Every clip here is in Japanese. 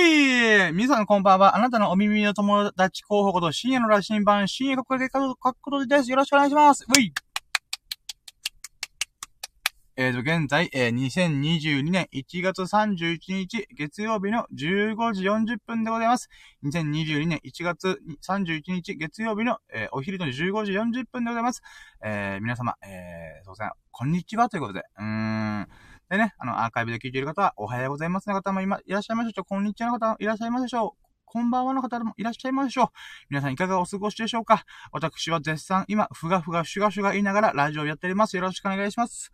い皆さんこんばんは。あなたのお耳の友達候補こと深夜の羅針盤、深夜国で書くことです。よろしくお願いします。ういえーと、現在、えー、2022年1月31日、月曜日の15時40分でございます。2022年1月31日、月曜日の、えー、お昼の15時40分でございます。えー、皆様、えー、そうですね、こんにちはということで、うーん。でね、あの、アーカイブで聞いている方は、おはようございますの方も今、いらっしゃいましょう。こんにちはの方もいらっしゃいますでしょう。こんばんはの方もいらっしゃいましょう。皆さんいかがお過ごしでしょうか私は絶賛今、ふがふがシュガシュガ言いながらラジオをやっております。よろしくお願いします。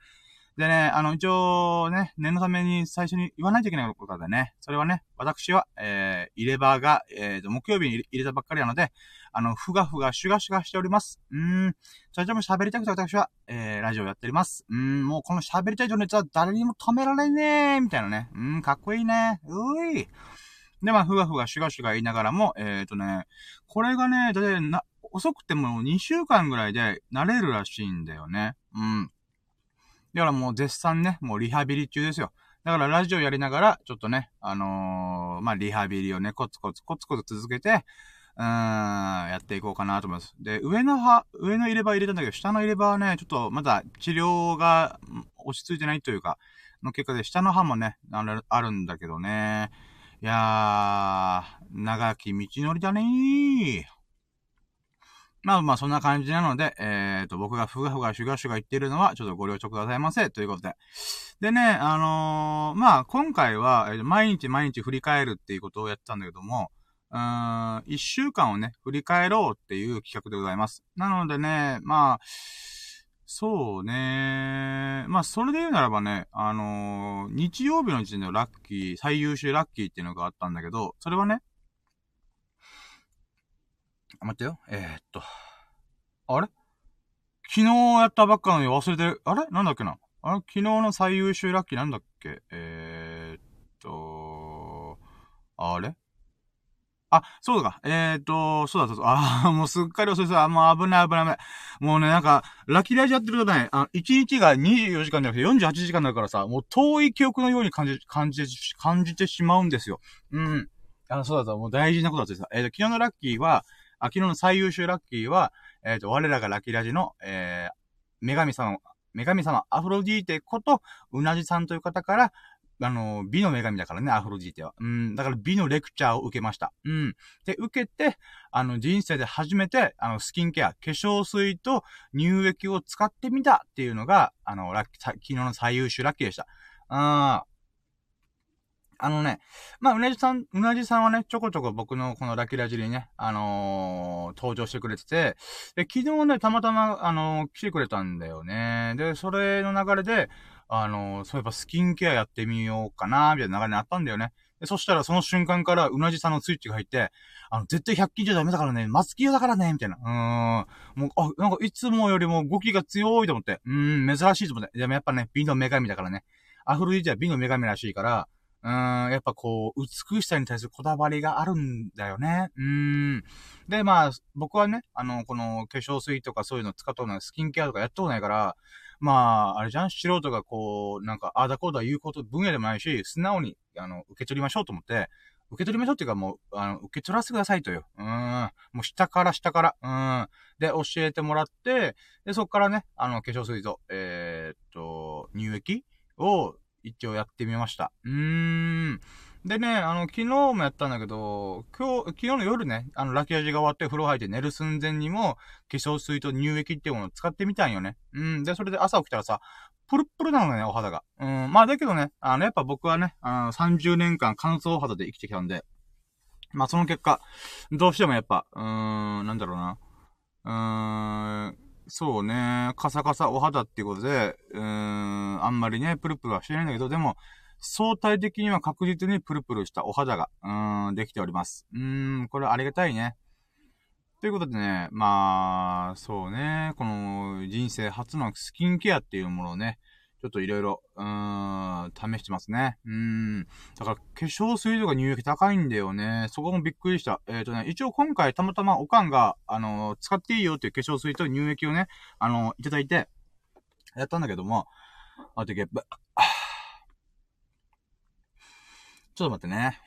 でね、あの、一応ね、念のために最初に言わないといけないことでね、それはね、私は、えー、入れ歯が、えー、木曜日に入れたばっかりなので、あの、ふがふが、シュガシュガしております。うーん。それでも喋りたくて私は、えー、ラジオやっております。うーん、もうこの喋りたい情熱は誰にも止められねえ、みたいなね。うーん、かっこいいね。うーい。で、まあ、ふがふが、シュガシュガ言いながらも、えっ、ー、とね、これがね、だいたいな、遅くても2週間ぐらいで慣れるらしいんだよね。うん。だからもう絶賛ね、もうリハビリ中ですよ。だからラジオやりながら、ちょっとね、あのー、まあ、リハビリをね、コツコツコツコツ続けて、うーん、やっていこうかなと思います。で、上の歯、上の入れ歯入れたんだけど、下の入れ歯はね、ちょっとまだ治療が落ち着いてないというか、の結果で、下の歯もね、あるんだけどね。いやー、長き道のりだねー。まあまあそんな感じなので、えっ、ー、と、僕がふがふがシュガシュガ言ってるのは、ちょっとご了承くださいませ、ということで。でね、あのー、まあ今回は、えー、毎日毎日振り返るっていうことをやってたんだけども、うーん、一週間をね、振り返ろうっていう企画でございます。なのでね、まあ、そうね。まあ、それで言うならばね、あのー、日曜日の時点でラッキー、最優秀ラッキーっていうのがあったんだけど、それはね、待ってよ。えー、っと。あれ？昨日やったばっかのに忘れてる。あれ？なんだっけな？あれ？昨日の最優秀ラッキーなんだっけ？えー、っと、あれ？あ、そうか。えー、っと、そうだそうだ。あもうすっかり遅いさ。もう危ない危ない危ない。もうね、なんか、ラッキーライジやってるとね、あ、1日が24時間じゃなくて48時間だからさ、もう遠い記憶のように感じ、感じ、感じてしまうんですよ。うん。あ、そうだそう、もう大事なことだってさ。えー、っと、昨日のラッキーは、昨日の最優秀ラッキーは、えっ、ー、と、我らがラッキーラジの、えー、女神様、女神様、アフロディーテこと、うなじさんという方から、あの、美の女神だからね、アフロディーテは。うん、だから美のレクチャーを受けました。うん。で、受けて、あの、人生で初めて、あの、スキンケア、化粧水と乳液を使ってみたっていうのが、あの、ラッキー、昨日の最優秀ラッキーでした。ああのね、まあ、うなじさん、うなじさんはね、ちょこちょこ僕のこのラキラジにね、あのー、登場してくれてて、で、昨日ね、たまたま、あのー、来てくれたんだよね。で、それの流れで、あのー、そういえばスキンケアやってみようかな、みたいな流れにあったんだよね。で、そしたらその瞬間からうなじさんのスイッチが入って、あの、絶対100均じゃダメだからね、松木屋だからね、みたいな。うーん。もう、あ、なんかいつもよりも動きが強いと思って。うーん、珍しいと思って。でもやっぱね、美の女神だからね。アフロディーテは美の女神らしいから、うん、やっぱこう、美しさに対するこだわりがあるんだよね。うん。で、まあ、僕はね、あの、この化粧水とかそういうの使ったことない、スキンケアとかやったことないから、まあ、あれじゃん？素人がこう、なんか、ああだこうだ言うこと、分野でもないし、素直に、あの、受け取りましょうと思って、受け取りましょうっていうかもう、あの、受け取らせてくださいとよ。うん。もう下から下から。うん。で、教えてもらって、で、そっからね、あの、化粧水と、えー、っと、乳液を一応やってみました。うーん。でね、あの、昨日もやったんだけど、今日、昨日の夜ね、あの、ラキ味が終わって風呂入って寝る寸前にも、化粧水と乳液っていうものを使ってみたんよね。うん。で、それで朝起きたらさ、プルプルなのね、お肌が。うん。まあ、だけどね、あの、やっぱ僕はね、あの、30年間乾燥肌で生きてきたんで、まあ、その結果、どうしてもやっぱ、うーん、なんだろうな。うーん、そうね、カサカサお肌っていうことで、うーん、あんまりね、プルプルはしてないんだけど、でも、相対的には確実にプルプルしたお肌が、うーん、できております。うーん、これありがたいね。ということでね、まあ、そうね、この人生初のスキンケアっていうものをね、ちょっといろいろ、うーん、試してますね。うーん。だから、化粧水とか乳液高いんだよね。そこもびっくりした。えっ、ー、とね、一応今回たまたまおかんが、あのー、使っていいよっていう化粧水と乳液をね、あのー、いただいて、やったんだけども、あとゲップ。ちょっと待ってね。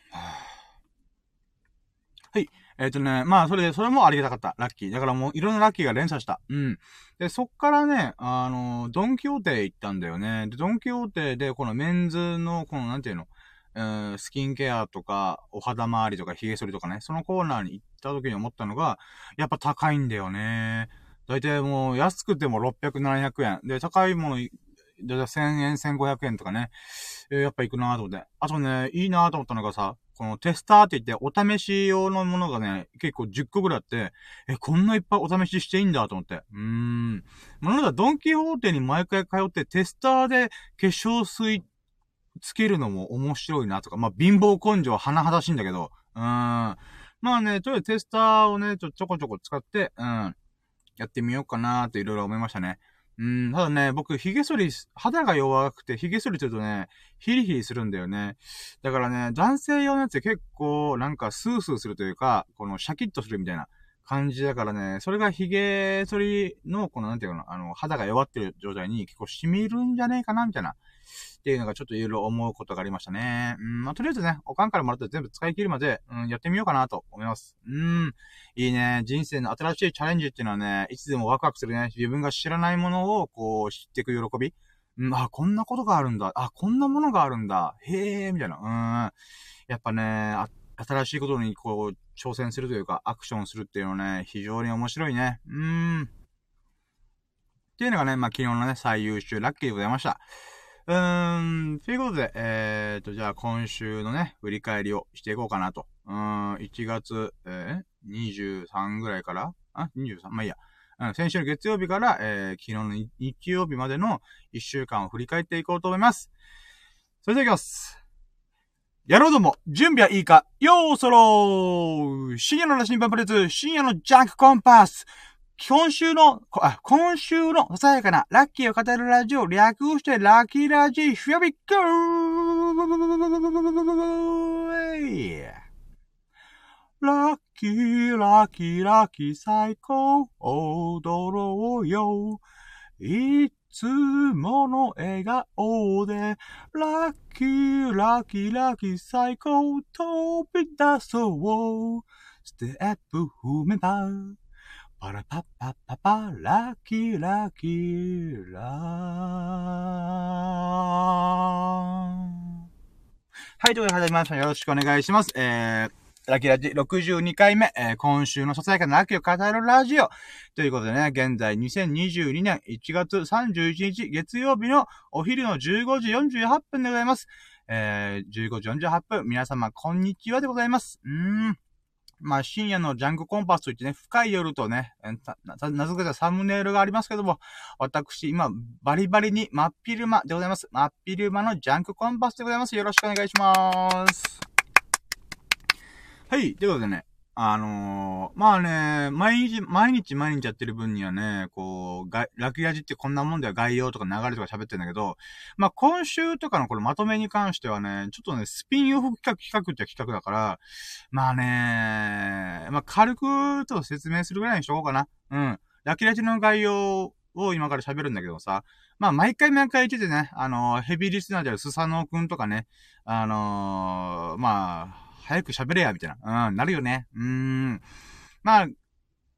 はい。えっ、ー、とね、まあ、それで、それもありがたかった。ラッキー。だからもう、いろんなラッキーが連鎖した。うん。で、そっからね、あの、ドンキホーテ行ったんだよね。で、ドンキホーテで、このメンズの、この、なんていうの、えー、スキンケアとか、お肌周りとか、髭剃りとかね、そのコーナーに行った時に思ったのが、やっぱ高いんだよね。だいたいもう、安くても600、700円。で、高いもの、だいたい1000円、1500円とかね。えー、やっぱ行くなと思って。あとね、いいなと思ったのがさ、このテスターって言って、お試し用のものがね、結構10個ぐらいあって、え、こんないっぱいお試ししていいんだと思って。うーん。まあ、なんだ、ドンキホーテに毎回通ってテスターで化粧水つけるのも面白いなとか、まあ、貧乏根性は甚だしいんだけど、うーん。まあね、とりあえずテスターをね、ちょ、ちょこちょこ使って、うん。やってみようかなーっていろいろ思いましたね。うん、ただね、僕、髭剃り、肌が弱くて、髭剃りするとね、ヒリヒリするんだよね。だからね、男性用のやつ結構、なんかスースーするというか、このシャキッとするみたいな感じだからね、それが髭剃りの、このなんていうの、あの、肌が弱ってる状態に結構染みるんじゃねえかな、みたいな。っていうのがちょっといろいろ思うことがありましたね。うん、まあ、とりあえずね、おかんからもらって全部使い切るまで、うん、やってみようかなと思います。うん、いいね。人生の新しいチャレンジっていうのはね、いつでもワクワクするね。自分が知らないものを、こう、知っていく喜び。うん、あ、こんなことがあるんだ。あ、こんなものがあるんだ。へえ、みたいな。うん。やっぱね、新しいことにこう、挑戦するというか、アクションするっていうのはね、非常に面白いね。うん。っていうのがね、まあ、昨日のね、最優秀ラッキーでございました。うーん、ということで、えーと、じゃあ今週のね、振り返りをしていこうかなと。うーん、1月、えー、23ぐらいから？あ ?23? まあいいや。うん、先週の月曜日から、えー、昨日の日曜日までの1週間を振り返っていこうと思います。それでは行きます。やろうども、準備はいいか？ようそろー深夜の羅針盤プレツ、深夜のジャンクコンパス今週の、あ、今週のささやかなラッキーを語るラジオ、略してラッキーラジー、フィアビックラッキー、ラッキー、ラッキー、最高、踊ろうよ。いつもの笑顔で、ラッキー、ラッキー、ラッキー、最高、飛び出そう。ステップ踏めば、パラパッパッパパ、ラキラキラ。はい、ということで始まりました。よろしくお願いします。えー、ラキラジ62回目、えー、今週のささやかなラッキーを語るラジオ。ということでね、現在2022年1月31日月曜日のお昼の15時48分でございます。えー、15時48分、皆様こんにちはでございます。うーん。まあ、深夜のジャンクコンパスといってね、深い夜とね、名、付けたサムネイルがありますけども、私、今、バリバリに真っ昼間でございます。真っ昼間のジャンクコンパスでございます。よろしくお願いします。はい、ということでね、あのー、まあね、毎日、毎日毎日やってる分にはね、こう、が、ラクヤジってこんなもんでは概要とか流れとか喋ってんだけど、まあ今週とかのこのまとめに関してはね、ちょっとね、スピンオフ企画、企画って企画だから、まあね、まあ軽くと説明するぐらいにしとこうかな。うん。ラキラジの概要を今から喋るんだけどさ、まあ毎回毎回言っててね、あのー、ヘビーリスナーであるスサノーくんとかね、あのー、まあ、早く喋れや、みたいな。うん、なるよね。うーん。まあ、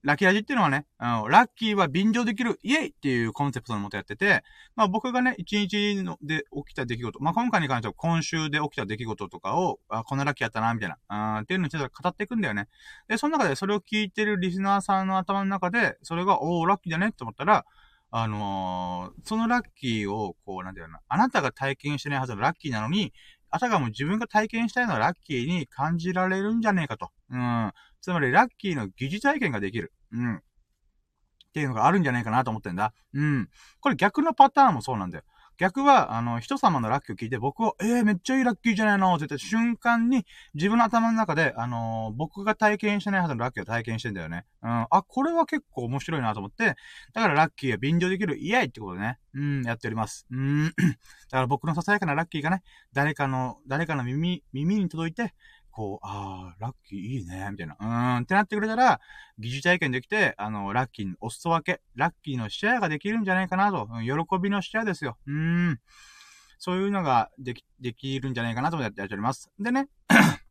ラッキーラジっていうのはね、あの、ラッキーは便乗できる、イエイっていうコンセプトのもとやってて、まあ僕がね、一日ので起きた出来事、まあ今回に関しては今週で起きた出来事とかを、あ、こんなラッキーやったな、みたいな、あっていうのをちょっと語っていくんだよね。で、その中でそれを聞いてるリスナーさんの頭の中で、それが、おー、ラッキーだねって思ったら、あのー、そのラッキーを、こう、なんていうのあなたが体験してないはずのラッキーなのに、あたかも自分が体験したいのはラッキーに感じられるんじゃねえかと。うん。つまり、ラッキーの疑似体験ができる。うん。っていうのがあるんじゃないかなと思ってんだ。うん。これ逆のパターンもそうなんだよ。逆は、あの、人様のラッキーを聞いて僕を、ええー、めっちゃいいラッキーじゃないのって言った瞬間に、自分の頭の中で、あのー、僕が体験してないはずのラッキーを体験してんだよね。うん。あ、これは結構面白いなと思って、だからラッキーが便乗できるイエイってことでね、うん、やっております。うん。だから僕のささやかなラッキーがね、誰かの、誰かの耳、耳に届いて、こう、ああ、ラッキーいいね、みたいな。うーん、ってなってくれたら、疑似体験できて、あの、ラッキーにお裾分け、ラッキーのシェアができるんじゃないかなと。うん、喜びのシェアですよ。うーん。そういうのができ、できるんじゃないかなと思ってやっております。でね、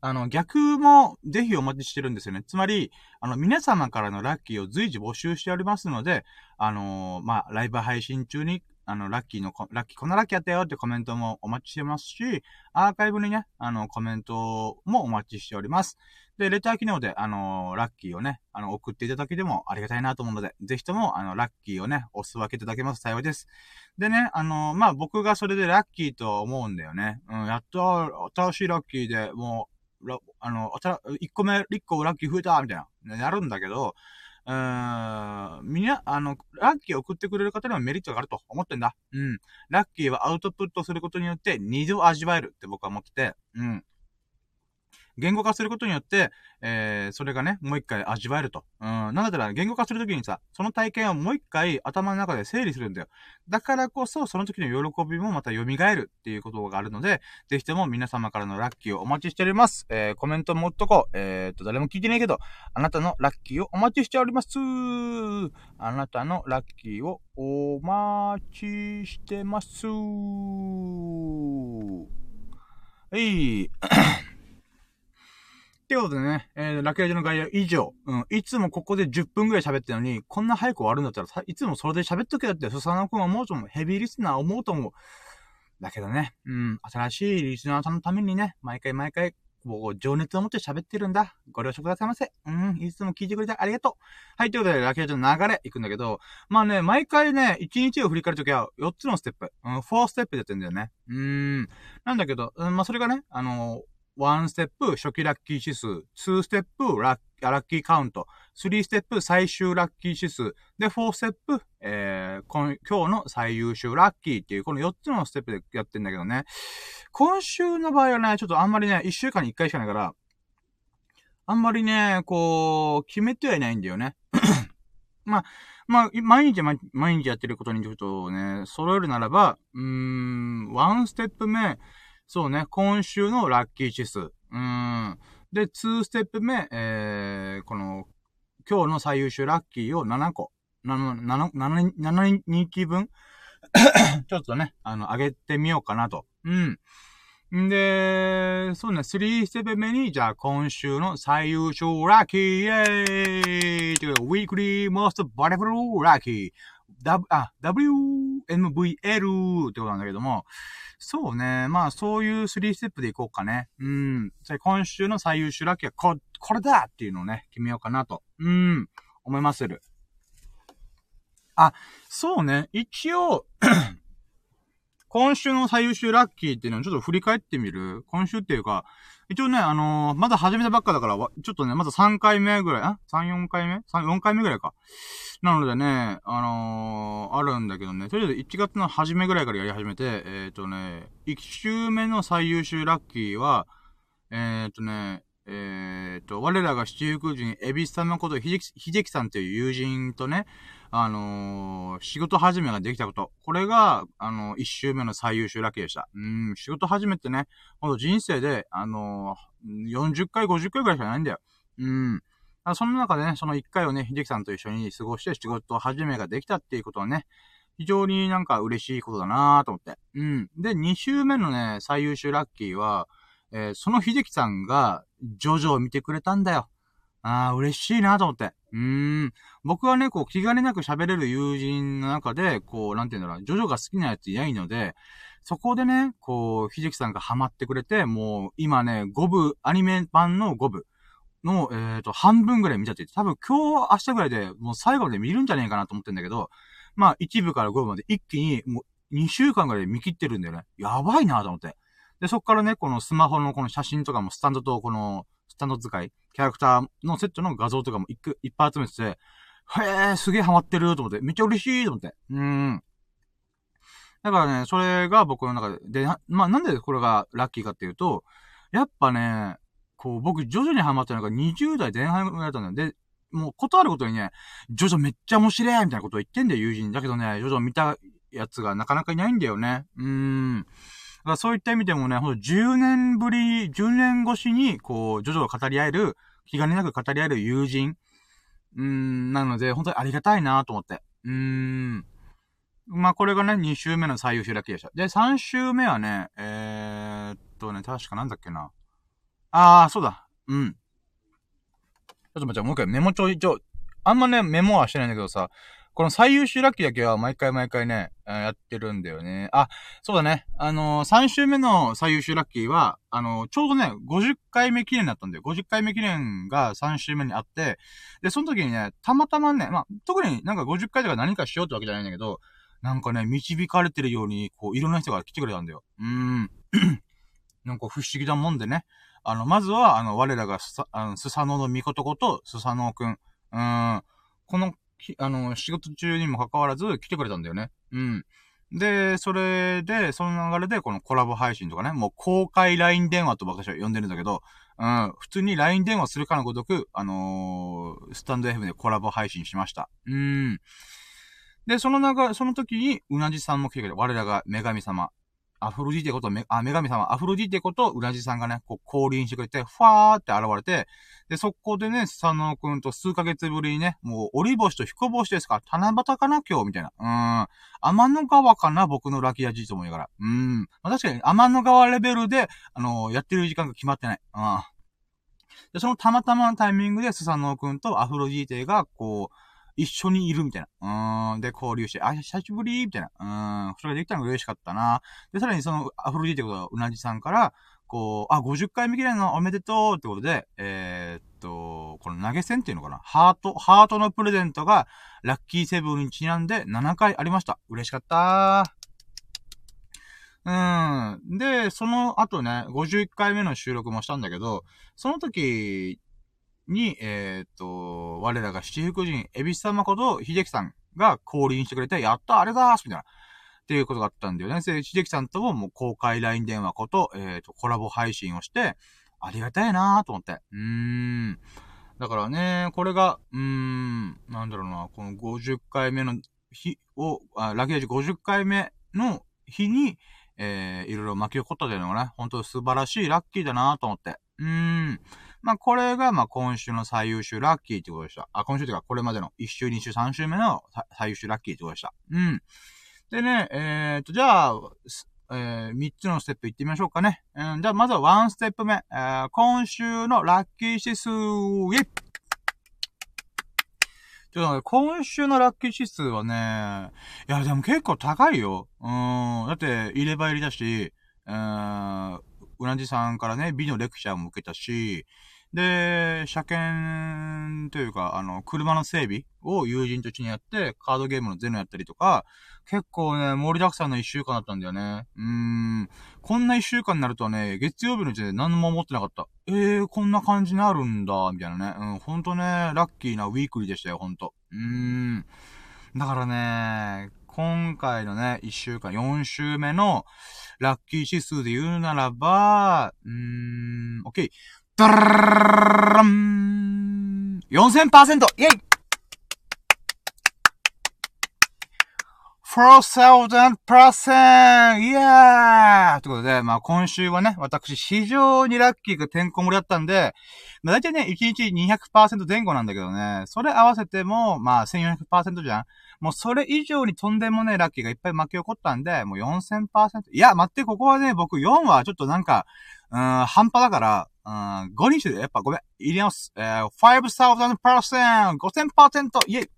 あの、逆もぜひお待ちしてるんですよね。つまり、あの、皆様からのラッキーを随時募集しておりますので、あのー、まあ、ライブ配信中に、あの、ラッキーの、ラッキー、こんなラッキーやったよってコメントもお待ちしてますし、アーカイブにね、あの、コメントもお待ちしております。で、レター機能で、あの、ラッキーをね、あの、送っていただけでもありがたいなと思うので、ぜひとも、あの、ラッキーをね、おす分けいただけます幸いです。でね、あの、まあ、僕がそれでラッキーと思うんだよね。うん、やっと、新しいラッキーで、もう、あの、1個目、1個ラッキー増えたみたいな、やるんだけど、うーん、みんな、あの、ラッキーを送ってくれる方にはメリットがあると思ってんだ。うん。ラッキーはアウトプットすることによって二度味わえるって僕は思ってて、うん。言語化することによって、えー、それがね、もう一回味わえると。うん。なんだったら、言語化するときにさ、その体験をもう一回頭の中で整理するんだよ。だからこそ、その時の喜びもまた蘇るっていうことがあるので、ぜひとも皆様からのラッキーをお待ちしております。えー、コメントもっとこう。えー、っと、誰も聞いてないけど、あなたのラッキーをお待ちしております。あなたのラッキーをお待ちしてます。はい。ってことでね、えー、ラケージの概要以上。うん。いつもここで10分くらい喋ってるのに、こんな早く終わるんだったら、いつもそれで喋っとけだって、スサノ君は思うと思う。ヘビーリスナー思うと思う。だけどね、うん。新しいリスナーさんのためにね、毎回毎回、もう情熱を持って喋ってるんだ。ご了承くださいませ。うん。いつも聞いてくれてありがとう。はい。ということで、ラケージの流れいくんだけど、まあね、毎回ね、1日を振り返るときは4つのステップ。うん、4ステップでやってんだよね。うーん。なんだけど、うん、まあそれがね、あのー1ステップ初期ラッキー指数、2ステップラッラッキーカウント、3ステップ最終ラッキー指数、で、4ステップ、えー、今日の最優秀ラッキーっていう、この4つのステップでやってんだけどね。今週の場合はね、ちょっとあんまりね、1週間に1回しかないから、あんまりね、こう、決めてはいないんだよね。まあ、まあ、毎日毎日やってることにちょっとね、揃えるならば、うーん、1ステップ目、そうね、今週のラッキー指数。うん。で、2ステップ目、えー、この、今日の最優秀ラッキーを7個。7、7、7、7日分？ちょっとね、あの、上げてみようかなと。うん。んで、そうね、3ステップ目に、じゃあ今週の最優秀ラッキー、イェーイというウィークリーモストバレブルラッキー。W、あ、WMVL ってことなんだけども、そうね。まあ、そういう3ステップでいこうかね。うん。じゃ今週の最優秀ラッキーはこ、これだっていうのをね、決めようかなと。うん。思いまする。あ、そうね。一応 今週の最優秀ラッキーっていうのをちょっと振り返ってみる？今週っていうか、一応ね、あのー、まだ始めたばっかだから、ちょっとね、まだ3回目ぐらい、あ ?3、4回目 ?3、4回目ぐらいか。なのでね、あのー、あるんだけどね、とりあえず1月の初めぐらいからやり始めて、えっ、ー、とね、1週目の最優秀ラッキーは、えっ、とね、えっ、と、我らが七福神、エビス様ことひじきさんという友人とね、あのー、仕事始めができたこと。これが、あのー、一周目の最優秀ラッキーでした。うん、仕事始めってね、ほんと人生で、あのー、40回、50回ぐらいしかないんだよ。うん。その中でね、その1回をね、秀樹さんと一緒に過ごして仕事始めができたっていうことはね、非常になんか嬉しいことだなぁと思って。うん。で、2週目のね、最優秀ラッキーは、えー、その秀樹さんが、ジョジョを見てくれたんだよ。ああ、嬉しいなと思って。うーん。僕はね、こう、気兼ねなく喋れる友人の中で、こう、なんて言うんだろう、ジョジョが好きなやついないので、そこでね、こう、秀樹さんがハマってくれて、もう、今ね、5部、アニメ版の5部の、えっ、ー、と、半分ぐらい見ちゃってて、多分今日、明日ぐらいで、もう最後まで見るんじゃねえかなと思ってんだけど、まあ、1部から5部まで一気に、もう、2週間ぐらいで見切ってるんだよね。やばいなと思って。で、そっからね、このスマホのこの写真とかもスタンドとこの、スタンド使い、キャラクターのセットの画像とかもいっぱい集めてて、へえ、すげえハマってると思って、めっちゃ嬉しいと思って。うん。だからね、それが僕の中で、で、まあ、なんでこれがラッキーかっていうと、やっぱね、こう、僕、徐々にハマったのが20代前半ぐらいだったんだよ。で、もう、ことあることにね、ジョジョめっちゃ面白いみたいなことを言ってんだよ、友人。だけどね、ジョジョ見たやつがなかなかいないんだよね。うーん。だからそういった意味でもね、ほんと10年ぶり、10年越しに、こう、ジョジョを語り合える、気兼ねなく語り合える友人。うん、なので、本当にありがたいなと思って。うーん。まあ、これがね、2週目の最優秀ラッキーでした。で、3週目はね、えー、っとね、確かなんだっけな。あー、そうだ。うん。ちょっと待って、もう一回メモ帳一応、あんまね、メモはしてないんだけどさ、この最優秀ラッキーだけは毎回毎回ね、やってるんだよね。あ、そうだね。あのー、3週目の最優秀ラッキーは、あのー、ちょうどね、50回目記念だったんだよ。50回目記念が3週目にあって、で、その時にね、たまたまね、まあ、特になんか50回とか何かしようってわけじゃないんだけど、なんかね、導かれてるように、こう、いろんな人が来てくれたんだよ。うーん。なんか不思議だもんでね。あの、まずは、あの、我らがスサ、あの、スサノのミコトこと、スサノくん。うーん。このあの、仕事中にも関わらず来てくれたんだよね。うん。で、それで、その流れでこのコラボ配信とかね、もう公開 LINE 電話と私は呼んでるんだけど、うん、普通に LINE 電話するかのごとく、あのー、スタンド FM でコラボ配信しました。うん。で、その流れ、その時に、うなじさんも来てくれた。我らが女神様。アフロディテこと、あ、女神様、アフロディテこと、うなじさんがね、こう、降臨してくれて、ファーって現れて、で、そこでね、佐野くんと数ヶ月ぶりにね、もう、折り星と彦星ですか？ら七夕かな？今日みたいな。うん。天の川かな？僕のラキアジーと思いながら。うん。まあ、確かに、天の川レベルで、あのー、やってる時間が決まってない。うん。で、そのたまたまのタイミングで、スサノくんとアフロディテが、こう、一緒にいるみたいな。うん。で、交流して、あ、久しぶりみたいな。うん。それができたのが嬉しかったな。で、さらにその、アフロディーテこと、うなじさんから、こう、あ、50回目記念のおめでとうってことで、えー、っと、この投げ銭っていうのかなハート、ハートのプレゼントが、ラッキーセブンにちなんで7回ありました。嬉しかったーうん。で、その後ね、51回目の収録もしたんだけど、その時に、えー、っと、我らが七福神、エビス様こと、秀樹さんが降臨してくれて、やったあれだーすみたいな。っていうことがあったんだよね。で、秀樹さんとももう公開 LINE 電話こと、えー、っと、コラボ配信をして、ありがたいなーと思って。うーん。だからね、これが、うーん、なんだろうな、この50回目の日を、あラケージ50回目の日に、えー、いろいろ巻き起こったというのがね、本当に素晴らしいラッキーだなと思って。うーん。まあ、これが、ま、今週の最優秀ラッキーってことでした。あ、今週というか、これまでの1週、2週、3週目の最優秀ラッキーってことでした。うん。でね、えー、っと、じゃあ、えー、3つのステップいってみましょうかね。うん、じゃあ、まずは1ステップ目。えー、今週のラッキー指数、イェイちょっとね、今週のラッキー指数はね、いや、でも結構高いよ。うん。だって、入れ歯入りだし、うん、うなじさんからね、美のレクチャーも受けたし、で、車検というか、あの、車の整備を友人と一緒にやって、カードゲームのゼノやったりとか、結構ね、盛りだくさんの一週間だったんだよね。うーん。こんな一週間になるとね、月曜日の時点で何も思ってなかった。えー、こんな感じになるんだ、みたいなね。うん、ほんとね、ラッキーなウィークリーでしたよ、ほんと。うーん。だからね、今回のね、一週間、四週目のラッキー指数で言うならば、うーん、オッケー。ドララン !4000%! イェイ !4000%! イエーということで、まあ今週はね、私非常にラッキーがてんこ盛りだったんで、まあ大体ね、1日200%前後なんだけどね、それ合わせても、まあ1400%じゃん。もうそれ以上にとんでもないラッキーがいっぱい巻き起こったんで、もう4000%。いや、待って、ここはね、僕4はちょっとなんか、うん、半端だから、うん、5にしてやっぱごめん。入れます。えー、5000%! 5000%! イェイ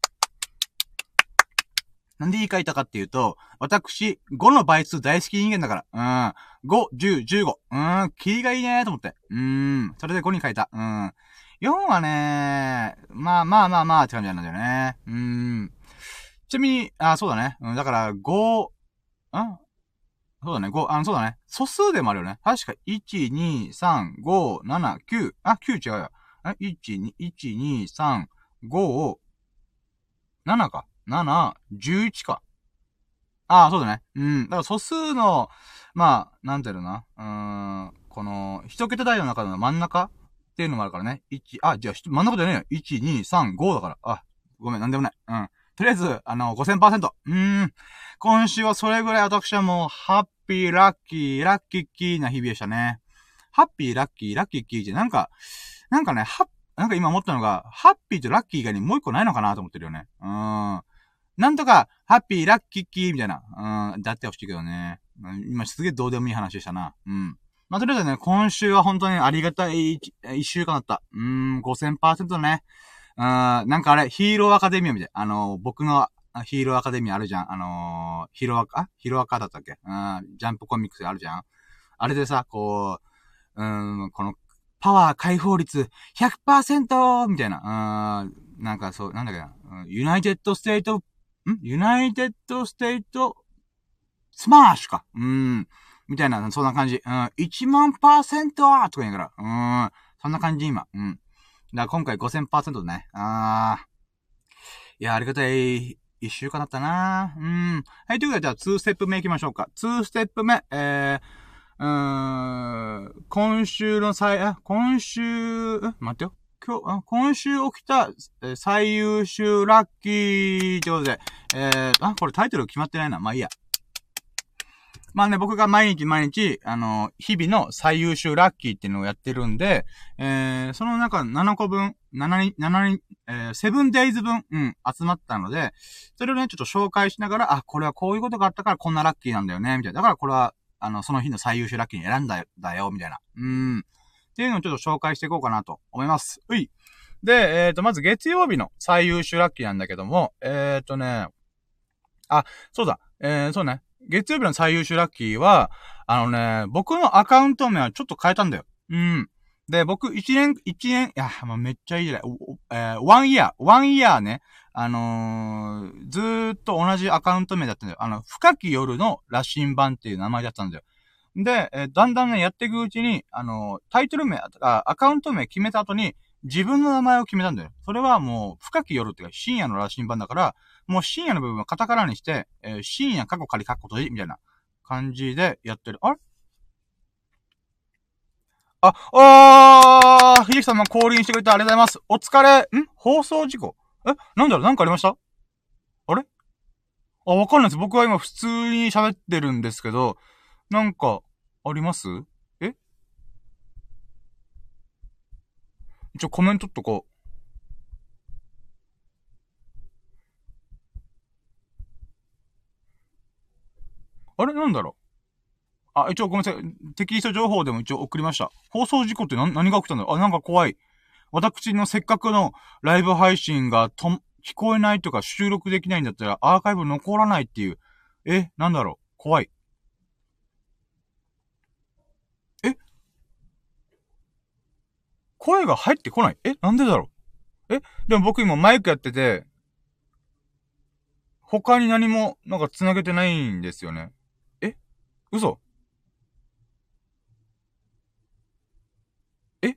なんで言い換えたかっていうと、私、5の倍数大好き人間だから。うん。5、10、15。うん、キリがいいねーと思って。うん。それで5に変えた。うん。4はねまあまあまあまあって感じなんだよね。うん。ちなみに、あ、そうだね。うん、だから、5、ん？そうだね、5、あの、そうだね。素数でもあるよね。確か、1、2、3、5、7、9。あ、9違うよ。1、2、1、2、3、5、7か。7、11か。ああ、そうだね。うん。だから素数の、まあ、なんていうのな。うーん、この、一桁台の中の真ん中っていうのもあるからね。1、あ、じゃあ、真ん中じゃねえよ。1、2、3、5だから。あ、ごめん、なんでもない。うん。とりあえず、あの、5000%。うーん。今週はそれぐらい私はもう、ハッピー、ラッキー、ラッキッキーな日々でしたね。ハッピー、ラッキー、ラッキッキーってなんか、なんかね、ハッ、なんか今思ったのが、ハッピーとラッキー以外にもう一個ないのかなと思ってるよね。うーん。なんとか、ハッピー、ラッキッキーみたいな。うん、だってほしいけどね。今すげえどうでもいい話でしたな。うん。まあ、とりあえずね、今週は本当にありがたい一週間だった。うーん、5000%ね。うん、なんかあれ、ヒーローアカデミアみたい。あの、僕のヒーローアカデミアあるじゃん。あのー、ヒーローアカ、ヒーローアカだったっけ、ジャンプコミックスあるじゃん。あれでさ、こう、うん、この、パワー解放率100%みたいな。うん、なんかそう、なんだっけな。 United State、ん？ United State、 Smash か。うん。みたいな、そんな感じ。うん、1万パーセントとか言うから。うん、そんな感じ今。うん。だから今回5000%ね。あー。いや、ありがたい一週間だったなうん。はい、ということで、じゃあ2ステップ目行きましょうか。2ステップ目、えー、うーん、今週の最、あ、今週、待ってよ。今日、あ今週起きた、え最優秀ラッキーってことで、えー、あ、これタイトル決まってないな。まあいいや。まあね、僕が毎日毎日、あの、日々の最優秀ラッキーっていうのをやってるんで、えー、その中7個分、7人、7人、えー、7 days 分、うん、集まったので、それをね、ちょっと紹介しながら、あ、これはこういうことがあったからこんなラッキーなんだよね、みたいな。だからこれは、あの、その日の最優秀ラッキーに選んだだよ、みたいな。うん。っていうのをちょっと紹介していこうかなと思います。うい。で、えっ、ー、と、まず月曜日の最優秀ラッキーなんだけども、えっ、ー、とね、あ、そうだ、えー、そうね。月曜日の最優秀ラッキーは、あのね、僕のアカウント名はちょっと変えたんだよ。うん。で、僕、一年、一年、いや、まあ、めっちゃいいじゃない。えー、ワンイヤー、ワンイヤーね、あのー、ずーっと同じアカウント名だったんだよ。あの、深き夜の羅針盤っていう名前だったんだよ。で、えー、だんだんね、やっていくうちに、あのー、タイトル名、あ、アカウント名決めた後に、自分の名前を決めたんだよ。それはもう、深き夜っていうか、深夜の羅針盤だから、もう深夜の部分はカタカナにして、えー、深夜過去仮過去閉じ、みたいな感じでやってる。あれ？あ、あー、ひじきさんも降臨してくれてありがとうございます。お疲れ、ん？放送事故？え？なんだろう？なんかありました？あれ？あ、わかんないです。僕は今普通に喋ってるんですけど、なんか、ありますえ一応コメントっとこう。あれなんだろう？あ、一応ごめんなさい。テキスト情報でも一応送りました。放送事故って何何が起きたんだろう？あ、なんか怖い。私のせっかくのライブ配信がと、聞こえないとか収録できないんだったらアーカイブ残らないっていう。え、なんだろう？怖い。声が入ってこない。えなんでだろう？えでも僕今マイクやってて、他に何もなんか繋げてないんですよね。え嘘？え？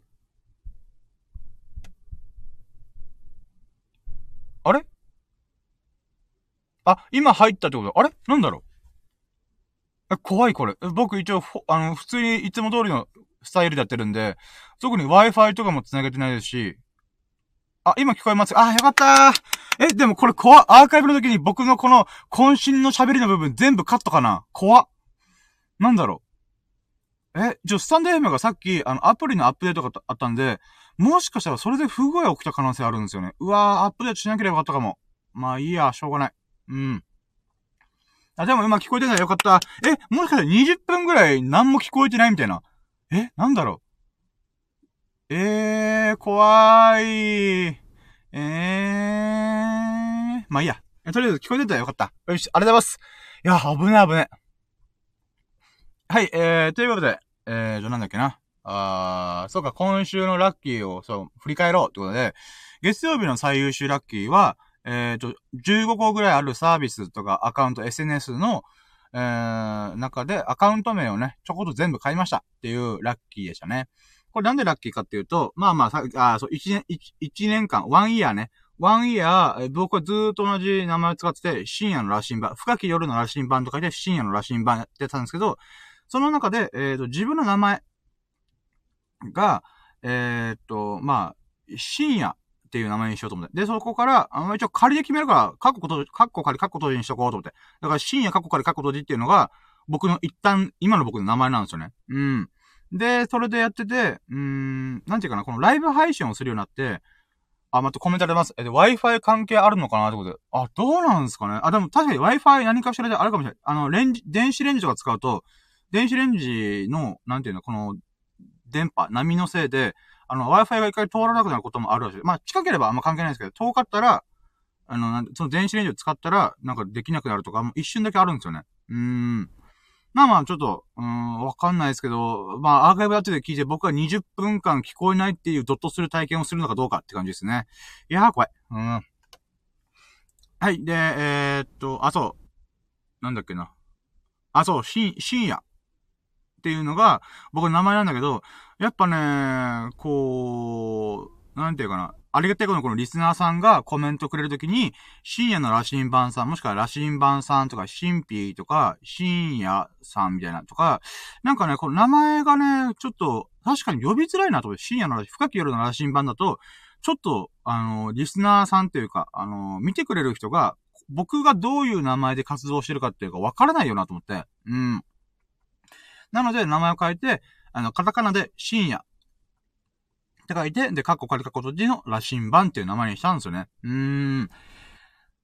あれ？あ、今入ったってこと？あれ？なんだろう？え、怖いこれ。僕一応、あの、普通にいつも通りのスタイルでやってるんで、特に Wi-Fi とかも繋げてないですし、あ、今聞こえますあ、よかったえ、でもこれ怖アーカイブの時に僕のこの渾身の喋りの部分全部カットかな怖。なんだろう。え、じゃあ、スタンド FM がさっき、あの、アプリのアップデートがあったんで、もしかしたらそれで不具合起きた可能性あるんですよね。うわー、アップデートしなければよかったかも。まあいいや、しょうがない。うん。あ、でも今聞こえてないよかった。え、もしかしたら20分ぐらい何も聞こえてないみたいな。え、なんだろう？えー、怖い。えー、まあいいや。とりあえず聞こえてたらよかった。よし、ありがとうございます。いや、危ね危ね。はい、えー、ということで、えー、じゃなんだっけな。あー、そうか、今週のラッキーを、そう、振り返ろうってことで、月曜日の最優秀ラッキーは、えーと、15個ぐらいあるサービスとかアカウント、SNS の、えー、中でアカウント名をね、ちょこっと全部買いましたっていうラッキーでしたね。これなんでラッキーかっていうと、まあまあ、あそう、1年、1, 年間、ワンイヤーね。ワンイヤー、僕はずーっと同じ名前を使ってて、深夜の羅針盤、深き夜の羅針盤と書いて深夜の羅針盤やってたんですけど、その中で、えっ、ー、と、自分の名前が、えっ、ー、と、まあ、深夜っていう名前にしようと思って。で、そこから、あの、一応仮で決めるから、カッコ閉じ、カッコ仮、カッコ閉じにしとこうと思って。だから深夜カッコ仮、カッコ閉じっていうのが、僕の一旦、今の僕の名前なんですよね。うん。で、それでやってて、うーん、なんていうかな、このライブ配信をするようになって、あ、またコメントあります。え、で、Wi-Fi 関係あるのかなってことで。あ、どうなんですかね。あ、でも確かに Wi-Fi 何かしらであるかもしれない。あの、レンジ、電子レンジとか使うと、電子レンジの、なんていうの、この、電波、波のせいで、あの、Wi-Fi が一回通らなくなることもあるらしい。まあ、近ければあんま関係ないですけど、遠かったら、あの、その電子レンジを使ったら、なんかできなくなるとか、もう一瞬だけあるんですよね。うーん。まあまあ、ちょっと、うん、わかんないですけど、まあ、アーカイブ後で聞いて僕は20分間聞こえないっていうドットする体験をするのかどうかって感じですね。いやー、怖い。うん。はい。で、えー、っと、あ、そう。なんだっけな。あ、そう、深夜。っていうのが、僕の名前なんだけど、やっぱね、こう、なんていうかな。ありがたいことのこのリスナーさんがコメントくれるときに、深夜の羅針盤さん、もしくは羅針盤さんとか、神秘とか、深夜さんみたいなとか、なんかね、この名前がね、ちょっと、確かに呼びづらいなと思って、深夜の深き夜の羅針盤だと、ちょっと、あの、リスナーさんというか、あの、見てくれる人が、僕がどういう名前で活動してるかっていうかわからないよなと思って。うん。なので、名前を変えて、あの、カタカナで深夜って書いて、で、カッコ借りたことでの羅針盤っていう名前にしたんですよね。うーん。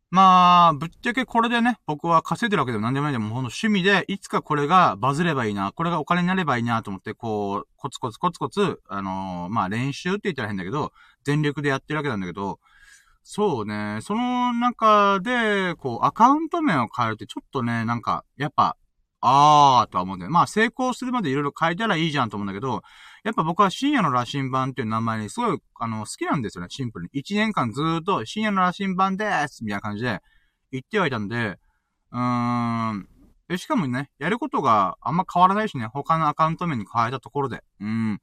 まあ、ぶっちゃけこれでね、僕は稼いでるわけでも何でもないでも、ほんと趣味で、いつかこれがバズればいいな、これがお金になればいいなと思って、こう、コツコツコツコツ、あのー、まあ練習って言ったら変だけど、全力でやってるわけなんだけど、そうね、その中で、こう、アカウント名を変えるってちょっとね、なんか、やっぱ、あーとは思うんだよ。まあ成功するまでいろいろ変えたらいいじゃんと思うんだけど、やっぱ僕は深夜の羅針盤っていう名前にすごい、あの、好きなんですよね、シンプルに。一年間ずーっと深夜の羅針盤でーすみたいな感じで言ってはいたんで、うーん。で、しかもね、やることがあんま変わらないしね、他のアカウント名に変えたところで。うん。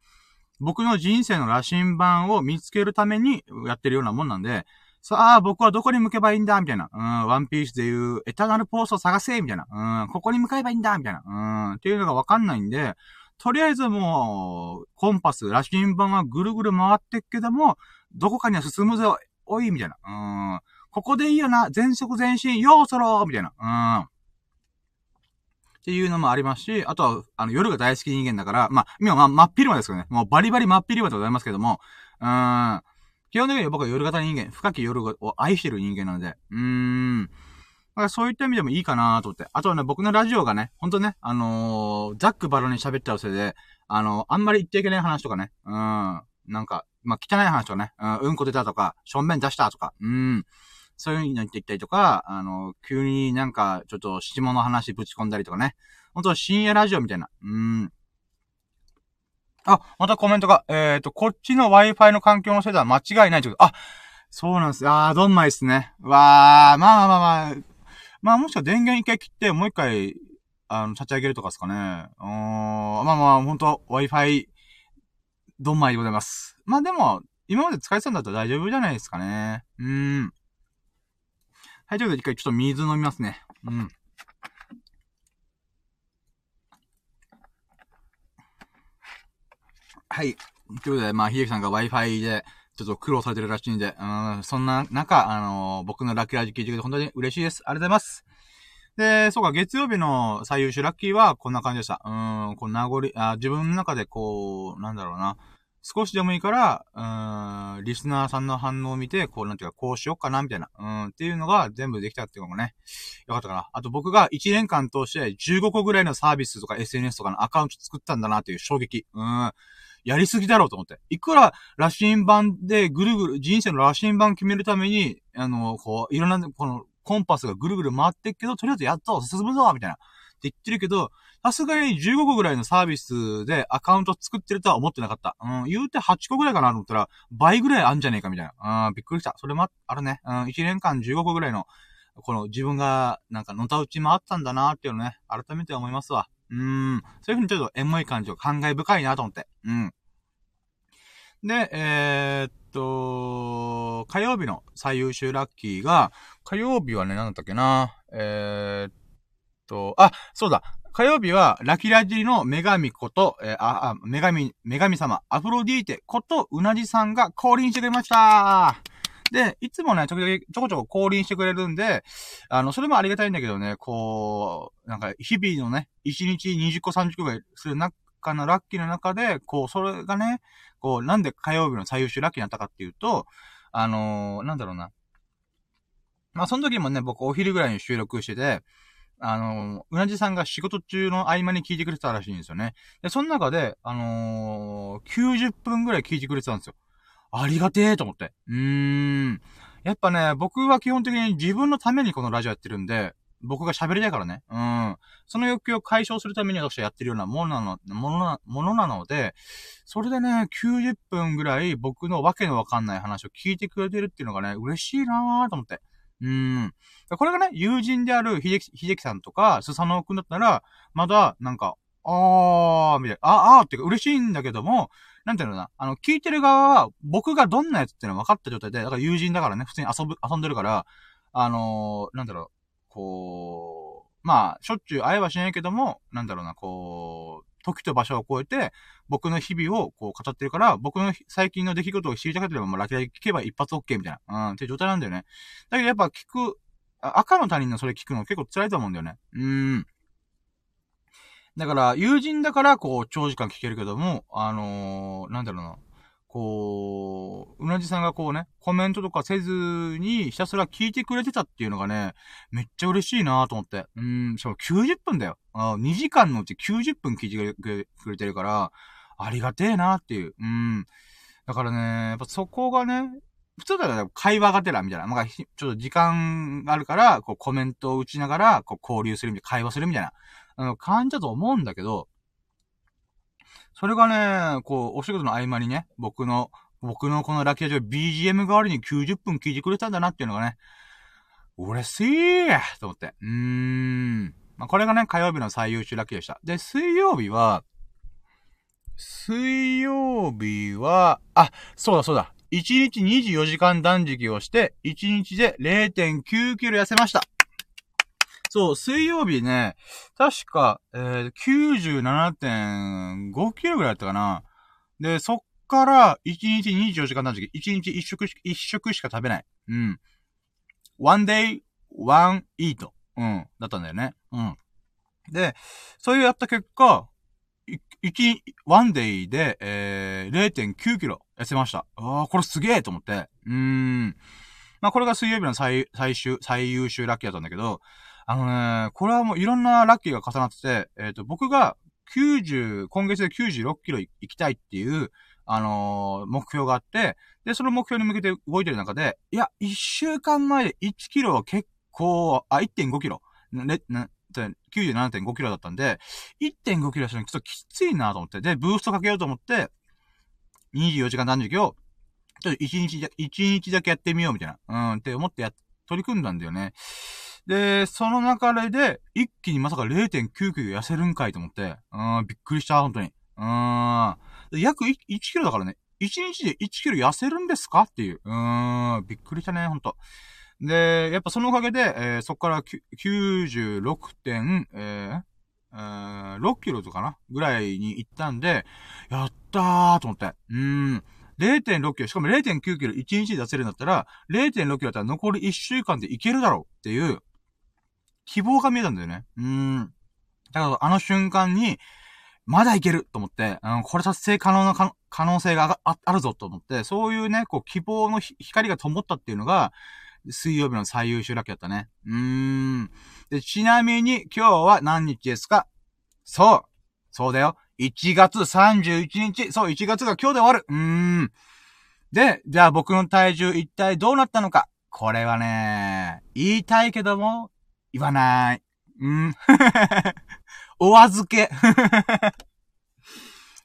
僕の人生の羅針盤を見つけるためにやってるようなもんなんで、さあ、僕はどこに向けばいいんだ？みたいな。うん、ワンピースでいう、エターナルポースを探せ？みたいな。うん、ここに向かえばいいんだ？みたいな。うん、っていうのがわかんないんで、とりあえずもう、コンパス、羅針盤はぐるぐる回ってっけども、どこかには進むぜ、おいみたいな。うん、ここでいいよな、全速前進、ようそろみたいな。うん。っていうのもありますし、あとは、あの、夜が大好き人間だから、まあ、今、ま、真っ昼間ですけどね。もうバリバリ真っ昼間でございますけども、うーん。基本的に僕は夜型人間、深き夜を愛してる人間なので、うーん。だかそういった意味でもいいかなと思って。あとはね、僕のラジオがね、ほんとね、あのー、ザックバラに喋っちゃうせいで、あのー、あんまり言っていけない話とかね、うん。なんか、まあ、汚い話とかね、うん、うんこ出たとか、しょんべん出したとか、うん。そういうの言っていったりとか、あの、急になんか、ちょっと、下の話ぶち込んだりとかね。ほんと、深夜ラジオみたいな。うん。あ、またコメントが、えっ、ー、と、こっちの Wi-Fi の環境のせいでは間違いないということ。あ、そうなんです。あー、どんまいですね。わー、まあまあまあまあ、まあもしくは電源一回切って、もう一回、あの、立ち上げるとかですかね。うーん、まあまあ、ほんと、Wi-Fi、どんまいでございます。まあでも、今まで使えてたんだったら大丈夫じゃないですかね。うーん。はい、ということで一回ちょっと水飲みますね。うん。はい。ということで、まあ、秀樹さんが Wi-Fi で、ちょっと苦労されてるらしいんで、うん、そんな中、あのー、僕のラッキーラジ聞いてくれて本当に嬉しいです。ありがとうございます。で、そうか、月曜日の最優秀ラッキーはこんな感じでした。うん、こう、名残、あ自分の中でこう、なんだろうな。少しでもいいから、うん、リスナーさんの反応を見て、こう、なんていうか、こうしよっかな、みたいな、うん、っていうのが全部できたっていうのもね、よかったかな。あと僕が1年間通して15個ぐらいのサービスとか SNS とかのアカウント作ったんだなっていう衝撃。うん。やりすぎだろうと思って。いくら、羅針盤でぐるぐる、人生の羅針盤決めるために、あの、こう、いろんな、この、コンパスがぐるぐる回ってっけど、とりあえずやっと進むぞみたいな。って言ってるけど、さすがに15個ぐらいのサービスでアカウント作ってるとは思ってなかった。うん、言うて8個ぐらいかなと思ったら、倍ぐらいあんじゃねえかみたいな。うん、びっくりした。それもあるね。うん、1年間15個ぐらいの、この自分が、なんか、のたうち回ったんだなっていうのね、改めて思いますわ。うん、そういうふうにちょっとエモい感じを感慨深いなと思って。うん。で、えー、っと、火曜日の最優秀ラッキーが、火曜日はね、なんだったっけな。えー、っと、あ、そうだ。火曜日は、ラキラジの女神こと、えー、あ、あ、女神、女神様、アフロディーテこと、うなじさんが降臨してくれましたで、いつもね、ちょこちょこ降臨してくれるんで、あの、それもありがたいんだけどね、こう、なんか、日々のね、1日20個30個ぐらいする中のラッキーの中で、こう、それがね、こう、なんで火曜日の最優秀ラッキーになったかっていうと、あのー、なんだろうな。まあ、その時もね、僕お昼ぐらいに収録してて、あの、うなじさんが仕事中の合間に聞いてくれてたらしいんですよね。で、その中で、あのー、90分ぐらい聞いてくれてたんですよ。ありがてえと思って。うーん。やっぱね、僕は基本的に自分のためにこのラジオやってるんで、僕が喋りたいからね。うん。その欲求を解消するために私はやってるようなものなの、ものな、ものなので、それでね、90分ぐらい僕のわけのわかんない話を聞いてくれてるっていうのがね、嬉しいなぁと思って。うん。これがね、友人である秀樹、秀樹さんとか、スサノオくんだったら、まだ、なんか、あー、みたいな、あ、あーってか嬉しいんだけども、なんていうのな、あの、聞いてる側は、僕がどんなやつっていうの分かった状態で、だから友人だからね、普通に遊ぶ、遊んでるから、あのー、なんだろう、こう、まあ、しょっちゅう会えはしないけども、なんだろうな、こう、時と場所を超えて、僕の日々をこう語ってるから、僕の最近の出来事を知りたければ、もうラキラキ聞けば一発 OK みたいな、うん、って状態なんだよね。だけどやっぱ聞く、赤の他人のそれ聞くの結構辛いと思うんだよね。うーん。だから、友人だから、こう、長時間聞けるけども、あのー、なんだろうな。こう、うなじさんがこうね、コメントとかせずに、ひたすら聞いてくれてたっていうのがね、めっちゃ嬉しいなと思って。うん、しかも90分だよ。あ2時間のうち90分聞いてくれてるから、ありがてえなっていう。うん。だからね、やっぱそこがね、普通だったら会話がてらみたいな。まあ、ちょっと時間があるから、こうコメントを打ちながら、こう交流するみたいな、会話するみたいな、あの、感じだと思うんだけど、それがね、こう、お仕事の合間にね、僕の、僕のこのラッキーラジオ BGM 代わりに90分聞いてくれたんだなっていうのがね、嬉しいと思って。うーん。まあ、これがね、火曜日の最優秀ラッキーでした。で、水曜日は、水曜日は、あ、そうだそうだ。1日24時間断食をして、1日で0.9キロ痩せました。そう、水曜日ね、確か、えー、97.5キロぐらいだったかな。で、そっから、1日24時間断食、1日1食し、1食しか食べない。うん。one day, one eat. うん。だったんだよね。うん。で、そういうやった結果、1、one day で、えー、0.9キロ痩せました。ああ、これすげえと思って。うーん。まあ、これが水曜日の最、最終、最優秀ラッキーだったんだけど、あのね、これはもういろんなラッキーが重なってて、えっ、ー、と、僕が90、今月で96キロ行きたいっていう、あのー、目標があって、で、その目標に向けて動いてる中で、いや、1週間前で1キロは結構、あ、1.5キロ。ね、な、97.5キロだったんで、1.5キロしたのちょっときついなと思って、で、ブーストかけようと思って、24時間断食を、ちょっと1日、1日だけやってみようみたいな、うん、って思ってや、取り組んだんだよね。で、その流れで、一気にまさか0.9キロ痩せるんかいと思って、うん、びっくりした、本当に。うん。約 1, キロだからね、1日で1キロ痩せるんですか？っていう。うん、びっくりしたね、ほんと。で、やっぱそのおかげで、えー、そこから96点、えー、えー、6キロとかな？ぐらいに行ったんで、やったーと思って。うん。0.6キロ、しかも0.9キロ1日で出せるんだったら、0.6キロだったら残り1週間でいけるだろうっていう、希望が見えたんだよね。うん。だからあの瞬間に、まだいけると思って、うん、これ達成可能な可能性があるぞと思って、そういうね、こう希望の光が灯ったっていうのが、水曜日の最優秀ラッキーだったね。うーん。で、ちなみに今日は何日ですか？そう。そうだよ。1月31日。そう、1月が今日で終わる。うーん。で、じゃあ僕の体重一体どうなったのか。これはね、言いたいけども、言わない。うん。お預け。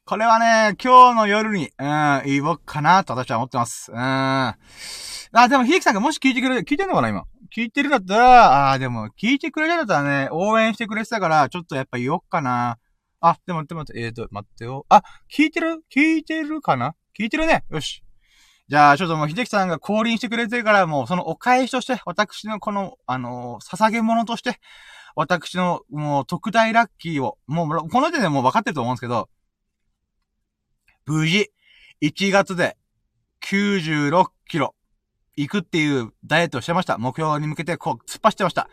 これはね、今日の夜に、うん、言おうかなと私は思ってます。うん。あ、でも、ひいきさんがもし聞いてくれ、聞いてんのかな今？聞いてるんだったら、あでも、聞いてくれたんだったらね、応援してくれてたから、ちょっとやっぱ言おうかな。あ、でも、でも、えーと、待ってよ。あ、聞いてる？聞いてるかな？聞いてるね。よし。じゃあ、ちょっともう、秀樹さんが降臨してくれてるから、もう、そのお返しとして、私のこの、あのー、捧げ物として、私の、もう、特大ラッキーを、もう、この時点でもう分かってると思うんですけど、無事、1月で、96キロ、行くっていうダイエットをしてました。目標に向けて、こう、突っ走ってました。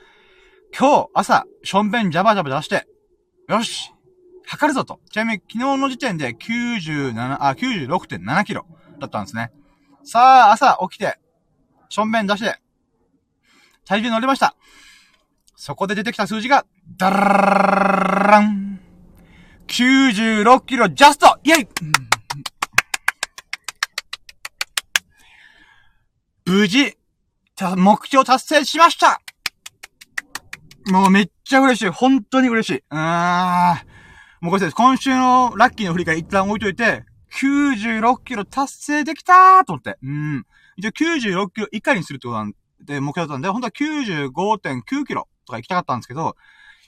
今日、朝、しょんべんジャバジャバ出して、よし測るぞと。ちなみに、昨日の時点で97、あ、96.7キロだったんですね。さあ、朝起きて、しょんべん出して、体重乗りました。そこで出てきた数字が、ダラン !96 キロジャストイェイ無事、目標達成しましたもうめっちゃ嬉しい。本当に嬉しい。うーん。もうこれ。今週のラッキーの振り返り一旦置いといて、96キロ達成できたーと思って。うん。一応96キロ以下にするってことなんで、目標だったんで、本当は95.9キロとか行きたかったんですけど、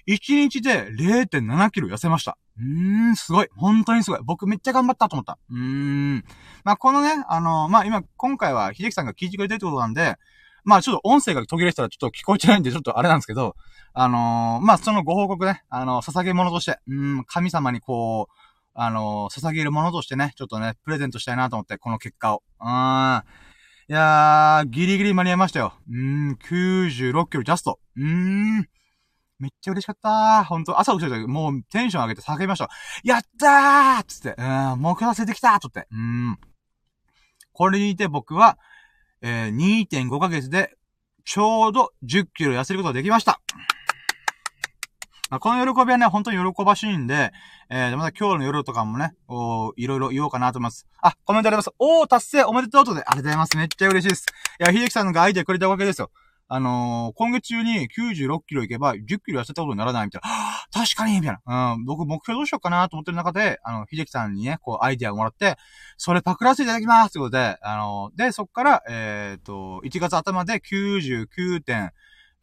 1日で0.7キロ痩せました。うーん、すごい。本当にすごい。僕めっちゃ頑張ったと思った。うーん。まあ、このね、あのー、まあ、今、今回は、秀樹さんが聞いてくれてるってことなんで、まあ、ちょっと音声が途切れてたらちょっと聞こえてないんで、ちょっとあれなんですけど、あのー、まあ、そのご報告ね、あのー、捧げ物として、うん、神様にこう、あの捧げるものとしてね、ちょっとね、プレゼントしたいなと思って、この結果を。うーん。いやー、ギリギリ間に合いましたよ。うーん、96キロジャスト。うーん。めっちゃ嬉しかったー。ほんと、朝起きた時、もうテンション上げて叫びました。やったーつって、うん、目標達成できたーとって。うん。これにて僕は、えー、2.5ヶ月で、ちょうど10キロ痩せることができました。この喜びはね、本当に喜ばしいんで、えー、また今日の夜とかもね、おいろいろ言おうかなと思います。あ、コメントあります。おー、達成おめでとうとで、ありがとうございます。めっちゃ嬉しいです。いや、秀樹さんがアイデアくれたわけですよ。あのー、今月中に96キロいけば10キロ痩せたことにならないみたいな。はぁ、確かにみたいな。うん、僕目標どうしようかなと思ってる中で、あの、秀樹さんにね、こうアイデアをもらって、それパクらせていただきますということで、あのー、で、そっから、えっ、と、1月頭で 99.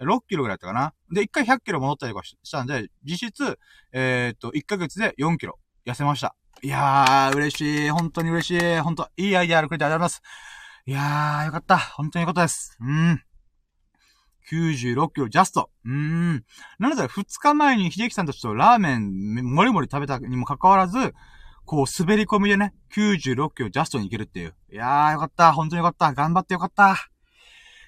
6キロぐらいだったかな。で、1回100キロ戻ったりとかしたんで、実質、えっ、と、1ヶ月で4キロ痩せました。いやー、嬉しい。本当に嬉しい。本当いいアイデアあるくれてありがとうございます。いやー、よかった。本当によかったです。うん。96キロジャスト。うーん。なので、2日前に秀樹さんたちとラーメン、もりもり食べたにもかかわらず、こう、滑り込みでね、96キロジャストに行けるっていう。いやー、よかった。本当によかった。頑張ってよかった。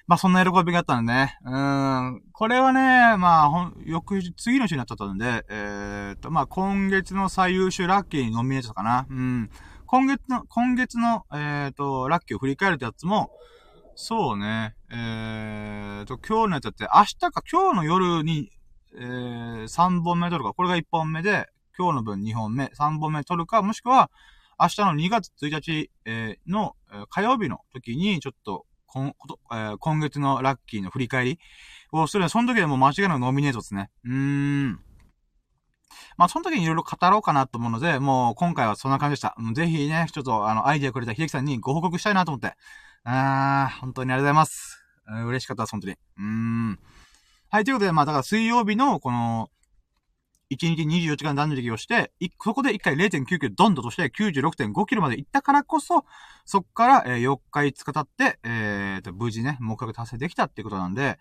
まあ、そんな喜びがあったんでね。うん。これはね、まあ、ほん、翌日、次の週になっちゃったんで、えー、っと、まあ、今月の最優秀ラッキーにノミネートかな。うん。今月の、今月の、えー、っと、ラッキーを振り返るってやつも、そうね。えーと、今日のやつだって、明日か今日の夜に、えー、3本目撮るか、これが1本目で、今日の分2本目、3本目撮るか、もしくは、明日の2月1日、えー、の、火曜日の時に、ちょっと、こん、こと、えー、今月のラッキーの振り返りをするのその時でも間違いなくノミネートですね。うーん。まあ、その時にいろいろ語ろうかなと思うので、もう今回はそんな感じでした。ぜひね、ちょっとあの、アイディアくれた秀樹さんにご報告したいなと思って。あー、本当にありがとうございます。嬉しかったです、本当に。うーん。はい、ということで、まあ、だから水曜日の、この、1日24時間断食をして、そこで1回0.9キロドンドとして96.5キロまで行ったからこそ、そっから、え、4日5日経って、えーと、無事ね、目標達成できたっていうことなんで、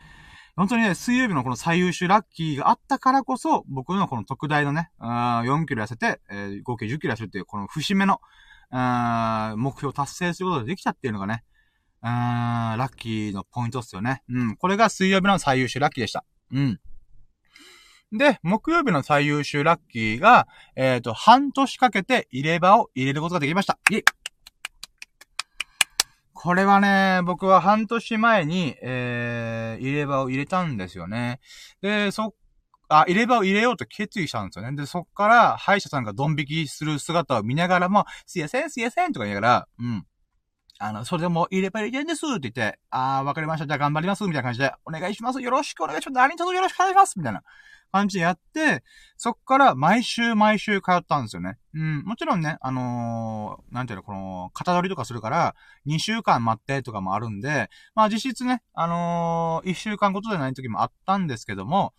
本当にね、水曜日のこの最優秀ラッキーがあったからこそ、僕のこの特大のね、4キロ痩せて、えー、合計10キロ痩せるっていう、この節目の、目標達成することができたっていうのがね、うーん、ラッキーのポイントっすよね。うん。これが水曜日の最優秀ラッキーでした。うん。で、木曜日の最優秀ラッキーが、えっ、ー、と、半年かけて入れ歯を入れることができました。イェイこれはね、僕は半年前に、えー、入れ歯を入れたんですよね。で、そっ、あ、入れ歯を入れようと決意したんですよね。で、そっから、歯医者さんがドン引きする姿を見ながらも、すいやせん、すいやせんとか言いながら、うん。あの、それでも入れ歯入れんですって言って、あー、わかりました。じゃあ頑張ります。みたいな感じで、お願いします。よろしくお願いします。何卒よろしくお願いします。みたいな感じでやって、そっから毎週毎週通ったんですよね。うん。もちろんね、あのー、なんていうの、この、型取りとかするから、2週間待ってとかもあるんで、まあ実質ね、あのー、1週間ごとでない時もあったんですけども、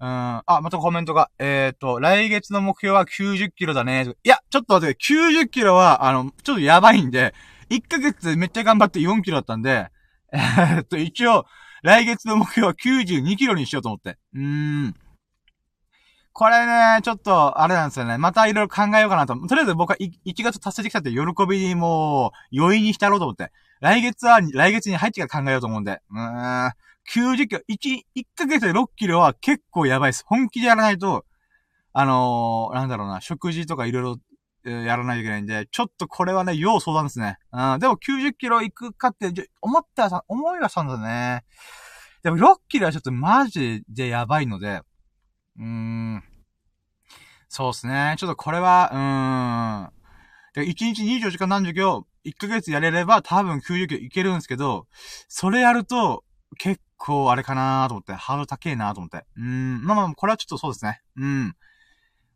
うん、あ、またコメントが、えっ、ー、と、来月の目標は90キロだね。いや、ちょっと待って、90キロは、あの、ちょっとやばいんで、1ヶ月でめっちゃ頑張って4キロだったんで、えー、っと、一応、来月の目標は92キロにしようと思って。うーん。これね、ちょっと、あれなんですよね。またいろいろ考えようかなと。とりあえず僕は1月達成できたって喜びにもう、余韻に浸ろうと思って。来月は、来月に入ってから考えようと思うんで。うーん。90キロ、1、1ヶ月で6キロは結構やばいです。本気でやらないと、あのー、なんだろうな、食事とかいろいろやらないといけないんで、ちょっとこれはね、要相談ですね。うん、でも90キロ行くかって、思ったさ、思いはしたんだね。でも、ロッキーはちょっとマジでやばいので、うーん。そうですね。ちょっとこれは、うーん。で、1日24時間何授業、1ヶ月やれれば多分90キロいけるんですけど、それやると、結構あれかなと思って、ハード高えなと思って。うん、まあまあ、これはちょっとそうですね。うん。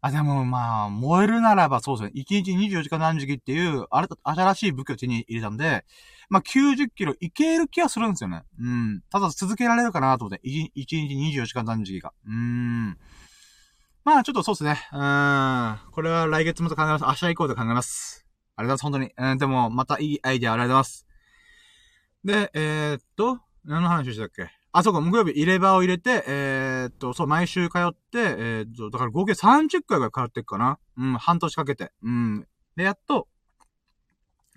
あ、でもまあ、燃えるならばそうですね。1日24時間何時期っていう、あれ、新しい武器を手に入れたんで、まあ90キロいける気はするんですよね。うん。ただ続けられるかなと思って、1日24時間何時期が。うーん。まあちょっとそうですね。うん。これは来月もと考えます。明日以降で考えます。ありがとうございます。本当に。うん、でも、またいいアイディアありがとうございます。で、えー、っと、何の話したっけ？あ、そうか、木曜日入れ歯を入れて、えー、っと、そう、毎週通って、えー、っと、だから合計30回ぐらい通っていくかな。うん、半年かけて。うん。で、やっと、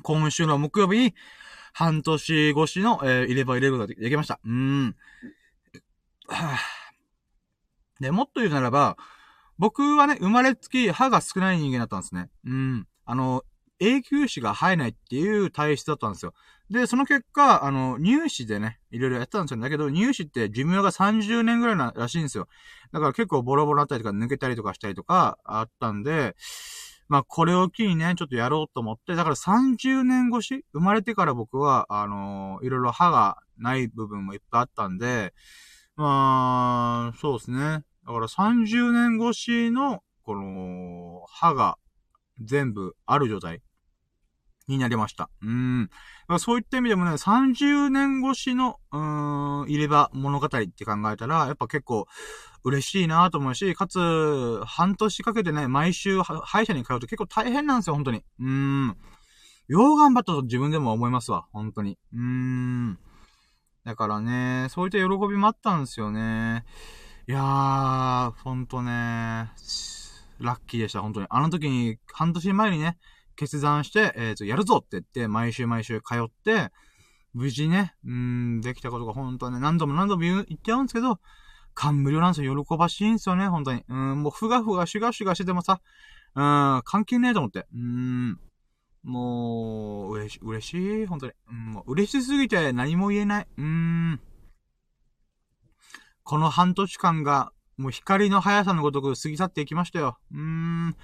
今週の木曜日に、半年越しの、えー、入れ歯入れることができました。うん。はぁ。で、もっと言うならば、僕はね、生まれつき歯が少ない人間だったんですね。うん。あの、永久歯が生えないっていう体質だったんですよ。で、その結果、あの、入試でね、いろいろやってたんですよ。だけど、入試って寿命が30年ぐらいならしいんですよ。だから結構ボロボロだったりとか抜けたりとかしたりとかあったんで、まあ、これを機にね、ちょっとやろうと思って、だから30年越し生まれてから僕は、あのー、いろいろ歯がない部分もいっぱいあったんで、まあ、そうですね。だから30年越しの、この、歯が全部ある状態になりました。うん。そういった意味でもね、30年越しの、うーん、入れ歯物語って考えたら、やっぱ結構嬉しいなと思うし、かつ、半年かけてね、毎週歯医者に通うと結構大変なんですよ、本当に。うーん。よう頑張ったと自分でも思いますわ、本当に。うーん。だからね、そういった喜びもあったんですよね。いやー、ほんとね、ラッキーでした、本当に。あの時に、半年前にね、決断して、えっ、ー、と、やるぞって言って、毎週毎週通って、無事ね、うん、できたことが本当はね、何度も何度も言っちゃうんですけど、感無量なんですよ。喜ばしいんですよね、本当に。うん、もうふがふがシュガシュガしててもさ、うん、関係ねえと思って。うん、もう、嬉し、嬉しい、本当に。うん、もう嬉しすぎて何も言えない。うん。この半年間が、もう光の速さのごとく過ぎ去っていきましたよ。うーん。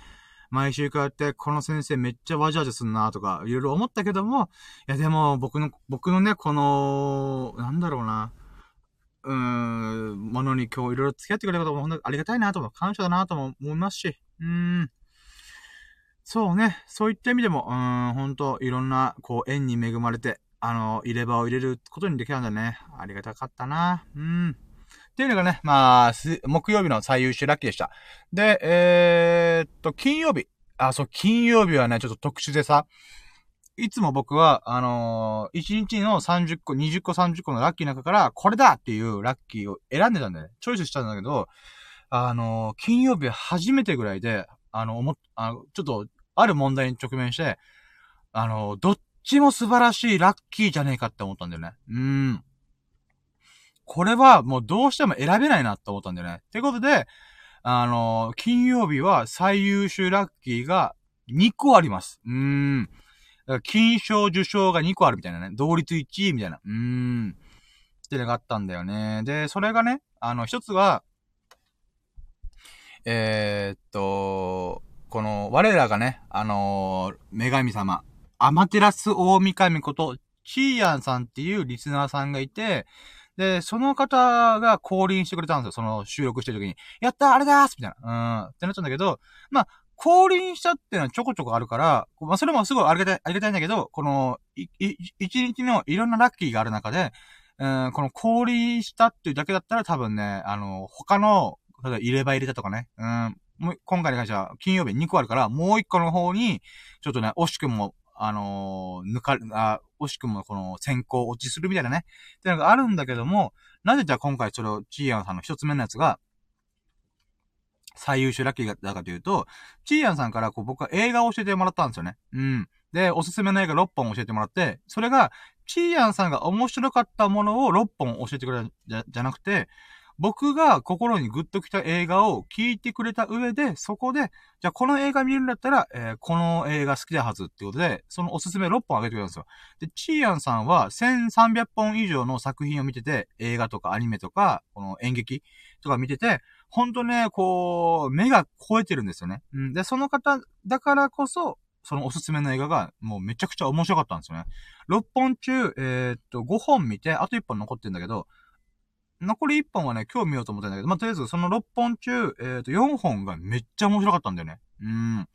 毎週通って、この先生めっちゃわじわじすんなとか、いろいろ思ったけども、いやでも、僕の、僕のね、この、なんだろうな、うーん、ものに今日いろいろ付き合ってくれることも本当にありがたいなとも、感謝だなとも思いますし、うーん。そうね、そういった意味でも、うーん、ほんと、いろんな、こう、縁に恵まれて、あの、入れ歯を入れることにできたんだね。ありがたかったな。うん。っていうのがね、まあ、木曜日の最優秀ラッキーでした。で、えー、っと、金曜日。あ、そう、金曜日はね、ちょっと特殊でさ、いつも僕は、あのー、1日の30個、20個、30個のラッキーの中から、これだっていうラッキーを選んでたんだよね。チョイスしたんだけど、あのー、金曜日初めてぐらいで、あの、思、あの、ちょっと、ある問題に直面して、あのー、どっちも素晴らしいラッキーじゃねえかって思ったんだよね。うん。これはもうどうしても選べないなって思ったんだよね。ってことで、あのー、金曜日は最優秀ラッキーが2個あります。うーん。金賞受賞が2個あるみたいなね。同率1位みたいな。うーん。ってのがあったんだよね。で、それがね、あの、一つは、えー、っと、この、我らがね、あのー、女神様、アマテラス大神こと、チーヤンさんっていうリスナーさんがいて、で、その方が降臨してくれたんですよ。その収録してる時に。やったあれだーすみたいな。うん。ってなったんだけど、まあ、降臨したっていうのはちょこちょこあるから、まあ、それもすごいありがたい、ありがたいんだけど、この、い、い、一日のいろんなラッキーがある中で、うん、この降臨したっていうだけだったら多分ね、あの、他の、例えば入れ歯入れたとかね、うん、もう今回に関しては金曜日2個あるから、もう1個の方に、ちょっとね、惜しくもあのー、抜か、あ、惜しくもこの先行落ちするみたいなね、っていうのがあるんだけども、なぜじゃあ今回それを、チーヤンさんの一つ目のやつが、最優秀ラッキーだかというと、チーヤンさんからこう僕は映画を教えてもらったんですよね。うん。で、おすすめの映画6本教えてもらって、それが、チーヤンさんが面白かったものを6本教えてくれたじゃじゃなくて、僕が心にグッときた映画を聞いてくれた上で、そこで、じゃあこの映画見るんだったら、えー、この映画好きだはずってことで、そのおすすめ6本あげてくれたんですよ。で、チーヤンさんは1300本以上の作品を見てて、映画とかアニメとか、この演劇とか見てて、ほんとね、こう、目が超えてるんですよね。うん。で、その方だからこそ、そのおすすめの映画が、もうめちゃくちゃ面白かったんですよね。6本中、えー、っと、5本見て、あと1本残ってんだけど、残り1本はね、今日見ようと思ったんだけど、まあ、とりあえずその6本中、えー、っと、4本がめっちゃ面白かったんだよね。うん。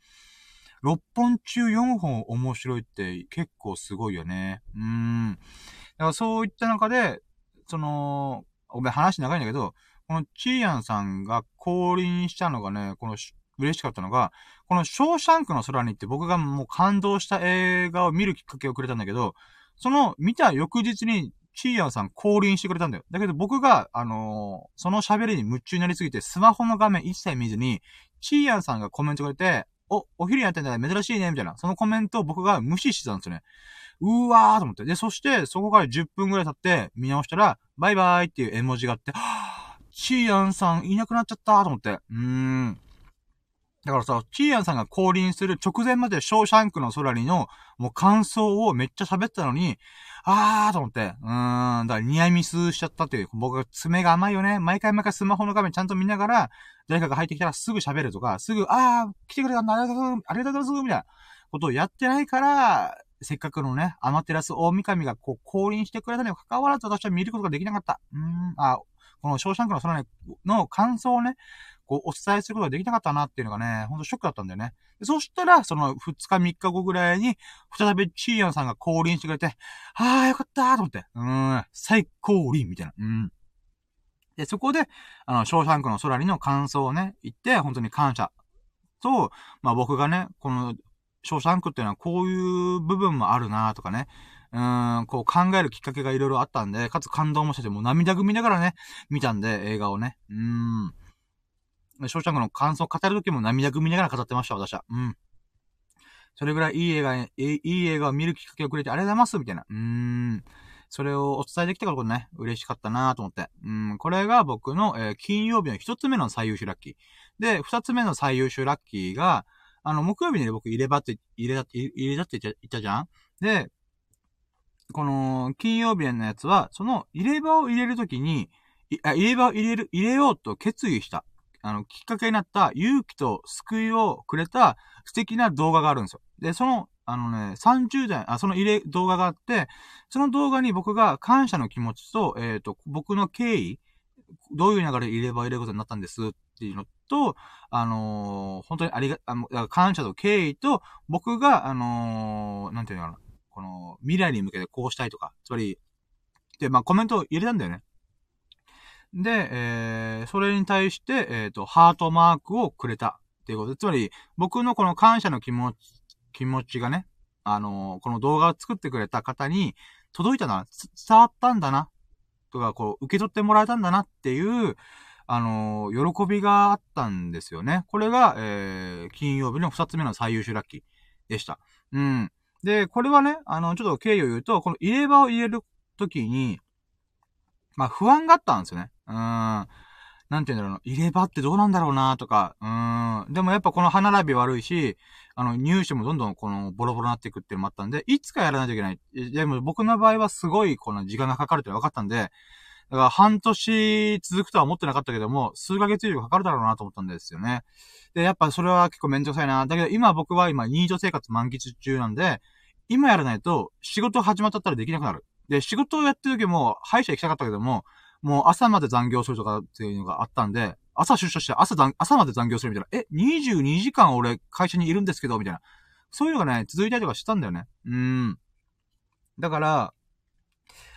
6本中4本面白いって結構すごいよね。うん。だからそういった中で、その、ごめん、話長いんだけど、このチーヤンさんが降臨したのがね、この嬉しかったのが、このショーシャンクの空にって僕がもう感動した映画を見るきっかけをくれたんだけど、その見た翌日にチーヤンさん降臨してくれたんだよ。だけど僕が、あのー、その喋りに夢中になりすぎてスマホの画面一切見ずに、チーヤンさんがコメントくれて、お、お昼やってんだ珍しいね、みたいな。そのコメントを僕が無視してたんですよね。うわーと思って。で、そして、そこから10分くらい経って見直したら、バイバーイっていう絵文字があって、はぁ、チーヤンさんいなくなっちゃったと思って。うーん。だからさ、チーヤンさんが降臨する直前までショーシャンクの空にの、もう感想をめっちゃ喋ったのに、あーと思って、うーん、だからニアミスしちゃったっていう、僕が爪が甘いよね。毎回毎回スマホの画面ちゃんと見ながら、誰かが入ってきたらすぐ喋るとか、すぐ、あー、来てくれたんだ、ありがとうございます、ありがとうございます、みたいなことをやってないから、せっかくのね、アマテラス大神がこう降臨してくれたにもかかわらず私は見ることができなかった。うーん、あ、このショーシャンクの空の感想をね、こう、お伝えすることができなかったなっていうのがね、ほんとショックだったんだよね。そしたら、その2日3日後ぐらいに、再びチーヤンさんが降臨してくれて、ああ、よかったーと思って、うーん、最降臨みたいな。うん。で、そこで、あの、ショーシャンクの空にの感想をね、言って、本当に感謝と、まあ僕がね、この、ショーシャンクっていうのはこういう部分もあるなとかね、うーん、こう考えるきっかけがいろいろあったんで、かつ感動もしてて、もう涙ぐみながらね、見たんで、映画をね。うーん。ショーシャンクの感想を語るときも涙ぐみながら語ってました、私は。うん。それぐらいいい映画、いい映画を見るきっかけをくれてありがとうございます、みたいな。うーん。それをお伝えできたからことね、嬉しかったなと思って。うん、これが僕の、えー、金曜日の一つ目の最優秀ラッキー。で、二つ目の最優秀ラッキーが、あの、木曜日にね、僕入れ歯って、入れたって、入れたって言ったじゃん？で、この、金曜日のやつは、その入れ歯を入れるときに、あ、入れ歯を入れる、入れようと決意した。あの、きっかけになった勇気と救いをくれた素敵な動画があるんですよ。で、その、あのね、30代、あ、その入れ、動画があって、その動画に僕が感謝の気持ちと、えっ、ー、と、僕の経緯、どういう流れで入れ歯を入れることになったんですっていうのと、あのー、本当にありが、あの、感謝と敬意と、僕が、あのー、なんていうのかな、この、未来に向けてこうしたいとか、つまり、で、まあコメントを入れたんだよね。で、えー、それに対して、えっ、ー、と、ハートマークをくれたっていうことで、つまり、僕のこの感謝の気持ち、気持ちがね、あのー、この動画を作ってくれた方に届いたな、伝わったんだな、とか、こう、受け取ってもらえたんだなっていう、あのー、喜びがあったんですよね。これが、えー、金曜日の二つ目の最優秀ラッキーでした。うん。で、これはね、あの、ちょっと経緯を言うと、この入れ歯を入れるときに、まあ、不安があったんですよね。うん。なんて言うんだろうな。入れ歯ってどうなんだろうなとか。うん。でもやっぱこの歯並び悪いし、あの、入手もどんどんこのボロボロになっていくっていうのもあったんで、いつかやらないといけない。でも僕の場合はすごいこの時間がかかるって分かったんで、だから半年続くとは思ってなかったけども、数ヶ月以上かかるだろうなと思ったんですよね。で、やっぱそれは結構めんどくさいな。だけど今僕は今、ニート生活満喫中なんで、今やらないと仕事始まったったらできなくなる。で、仕事をやってる時も、歯医者行きたかったけども、もう朝まで残業するとかっていうのがあったんで、朝出社して朝朝まで残業するみたいな。え、22時間俺会社にいるんですけど、みたいな。そういうのがね、続いたりとかしたんだよね。うん。だから、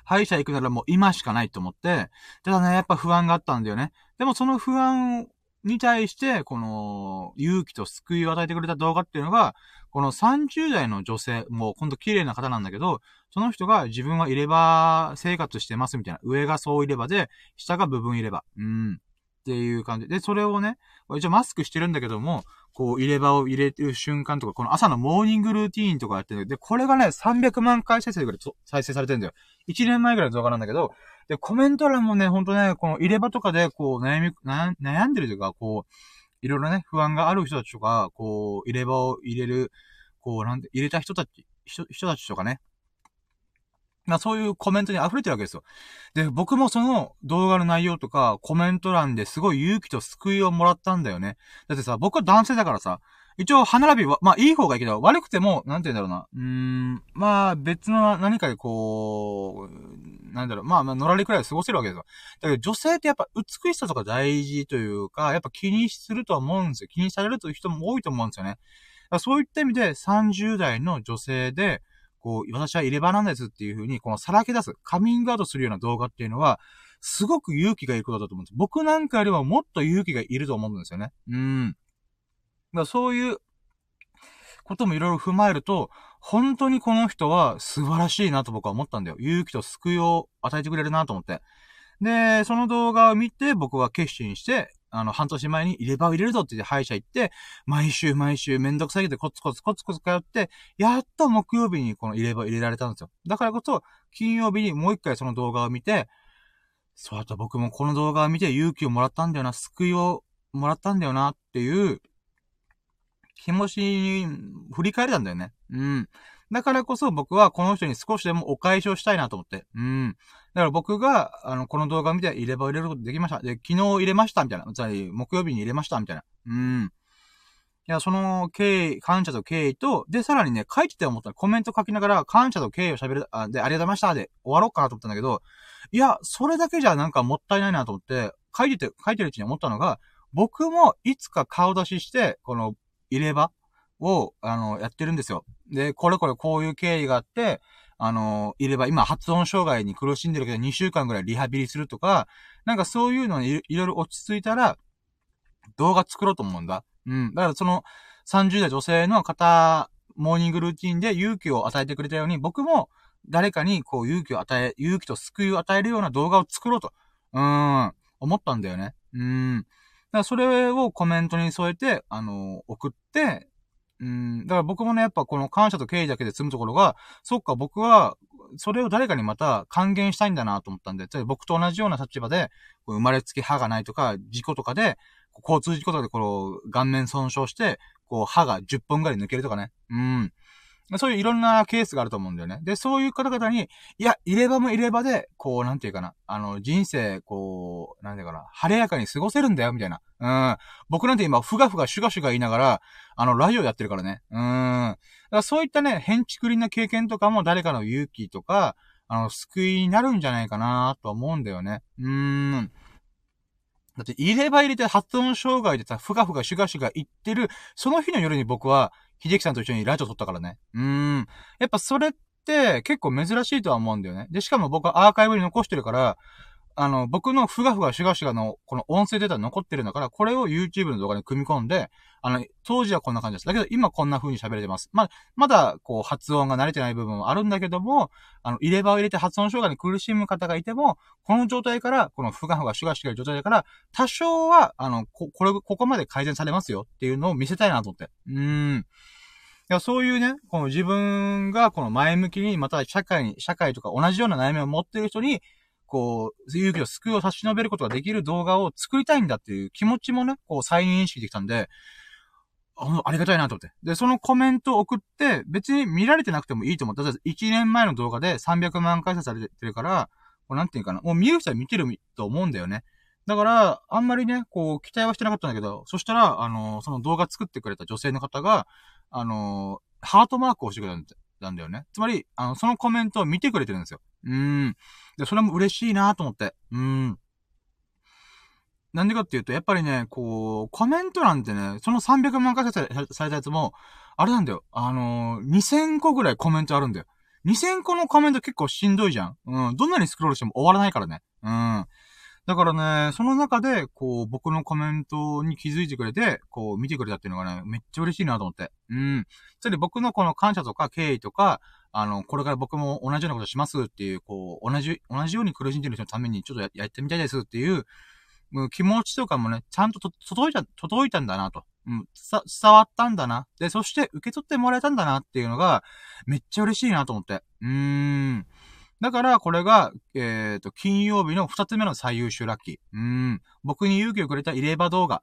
歯医者行くならもう今しかないと思って、ただね、やっぱ不安があったんだよね。でもその不安に対して、この、勇気と救いを与えてくれた動画っていうのが、この30代の女性、もうほんと綺麗な方なんだけど、その人が自分は入れ歯生活してますみたいな。上がそう入れ歯で、下が部分入れ歯。うん。っていう感じ。で、それをね、一応マスクしてるんだけども、こう入れ歯を入れてる瞬間とか、この朝のモーニングルーティーンとかやってる。で、これがね、300万回再生ぐらい再生されてるんだよ。1年前ぐらいの動画なんだけど、で、コメント欄もね、ほんとね、この入れ歯とかで、こう、悩み、悩んでるというか、こう、いろいろね、不安がある人たちとか、こう、入れ歯を入れる、こう、なんて、入れた人たち、人、人たちとかね。まあそういうコメントに溢れてるわけですよ。で、僕もその動画の内容とかコメント欄ですごい勇気と救いをもらったんだよね。だってさ、僕は男性だからさ、一応、歯並びは、まあ、いい方がいいけど、悪くても、なんて言うんだろうな。うーん、まあ、別の何かでこう、なんだろう、まあ、まあ、乗られくらい過ごせるわけですよ。だけど、女性ってやっぱ美しさとか大事というか、やっぱ気にするとは思うんですよ。気にされるという人も多いと思うんですよね。そういった意味で、30代の女性で、こう、私は入れ歯なんですっていう風に、このさらけ出す、カミングアウトするような動画っていうのは、すごく勇気がいることだと思うんです。僕なんかよりはもっと勇気がいると思うんですよね。うん。だそういうこともいろいろ踏まえると、本当にこの人は素晴らしいなと僕は思ったんだよ。勇気と救いを与えてくれるなと思って。で、その動画を見て僕は決心して、あの、半年前に入れ歯を入れるぞって言って歯医者行って、毎週毎週めんどくさいけどコツコツコツコツ通って、やっと木曜日にこの入れ歯を入れられたんですよ。だからこそ、金曜日にもう一回その動画を見て、そうだった僕もこの動画を見て勇気をもらったんだよな、救いをもらったんだよなっていう気持ちに振り返れたんだよね。うん。だからこそ僕はこの人に少しでもお返しをしたいなと思って。うん。だから僕が、あの、この動画見て入れ歯入れることできました。で、昨日入れましたみたいな。つまり、木曜日に入れましたみたいな。うん。いや、その経緯、感謝と経緯と、で、さらにね、書いてて思ったコメント書きながら、感謝と経緯を喋る、あ、で、ありがとうございましたで終わろうかなと思ったんだけど、いや、それだけじゃなんかもったいないなと思って、書いてて、書いてるうちに思ったのが、僕もいつか顔出しして、この、入れ歯を、あの、やってるんですよ。で、これこれこういう経緯があって、あの、いれば、今発音障害に苦しんでるけど2週間ぐらいリハビリするとか、なんかそういうのにいろいろ落ち着いたら、動画作ろうと思うんだ。うん。だからその30代女性の方、モーニングルーティンで勇気を与えてくれたように、僕も誰かにこう勇気を与え、勇気と救いを与えるような動画を作ろうと、うーん、思ったんだよね。うん。からそれをコメントに添えて、あの、送って、うん、だから僕もね、やっぱこの感謝と敬意だけで済むところが、そっか、僕は、それを誰かにまた還元したいんだなと思ったんで、僕と同じような立場で、生まれつき歯がないとか、事故とかで、交通事故とかでこの顔面損傷して、こう歯が10本ぐらい抜けるとかね。うん。そういういろんなケースがあると思うんだよね。で、そういう方々に、いや、入れ歯も入れ歯で、こう、なんていうかな、あの、人生、こう、なんていうかな、晴れやかに過ごせるんだよ、みたいな。うん。僕なんて今、ふがふがシュガシュガ言いながら、あの、ラジオやってるからね。うん。だからそういったね、変築林な経験とかも誰かの勇気とか、あの、救いになるんじゃないかなと思うんだよね。うーん。だって、入れ歯入れて発音障害でさ、ふがふがシュガシュガ言ってる、その日の夜に僕は、秀樹さんと一緒にラジオ撮ったからね。うーん。やっぱそれって結構珍しいとは思うんだよね。で、しかも僕はアーカイブに残してるから、あの、僕のふがふがシュガシュガのこの音声データ残ってるんだから、これを YouTube の動画に組み込んで、あの、当時はこんな感じです。だけど今こんな風に喋れてます。まあ、まだこう発音が慣れてない部分はあるんだけども、あの、入れ歯を入れて発音障害に苦しむ方がいても、この状態から、このふがふがシュガシュガの状態だから、多少は、あの、こ、これ、ここまで改善されますよっていうのを見せたいなと思って。うーん。いや、そういうね、この自分がこの前向きに、また社会に、社会とか同じような悩みを持ってる人に、こう、勇気を救いを差し伸べることができる動画を作りたいんだっていう気持ちもね、こう再認識できたんで、あありがたいなと思って。で、そのコメントを送って、別に見られてなくてもいいと思った。1年前の動画で300万回再生されてるから、こうなんていうかな、もう見る人は見てると思うんだよね。だから、あんまりね、こう、期待はしてなかったんだけど、そしたら、あの、その動画作ってくれた女性の方が、あの、ハートマークをしてくれたんだよね。つまり、あの、そのコメントを見てくれてるんですよ。うん。で、それも嬉しいなと思って。うん。なんでかっていうと、やっぱりね、こう、コメント欄ってね、その300万回再生されたやつも、あれなんだよ。あのー、2000個ぐらいコメントあるんだよ。2000個のコメント結構しんどいじゃん。うん。どんなにスクロールしても終わらないからね。うん。だからね、その中で、こう、僕のコメントに気づいてくれて、こう、見てくれたっていうのがね、めっちゃ嬉しいなと思って。うん。それで僕のこの感謝とか敬意とか、あの、これから僕も同じようなことしますっていう、こう、同じ、同じように苦しんでる人のためにちょっとややってみたいですっていう、う気持ちとかもね、ちゃんとと届いた、届いたんだなと。うん、伝わったんだな。で、そして受け取ってもらえたんだなっていうのが、めっちゃ嬉しいなと思って。うーん。だから、これが、えっ、と、金曜日の二つ目の最優秀ラッキー。うーん。僕に勇気をくれた入れ歯動画、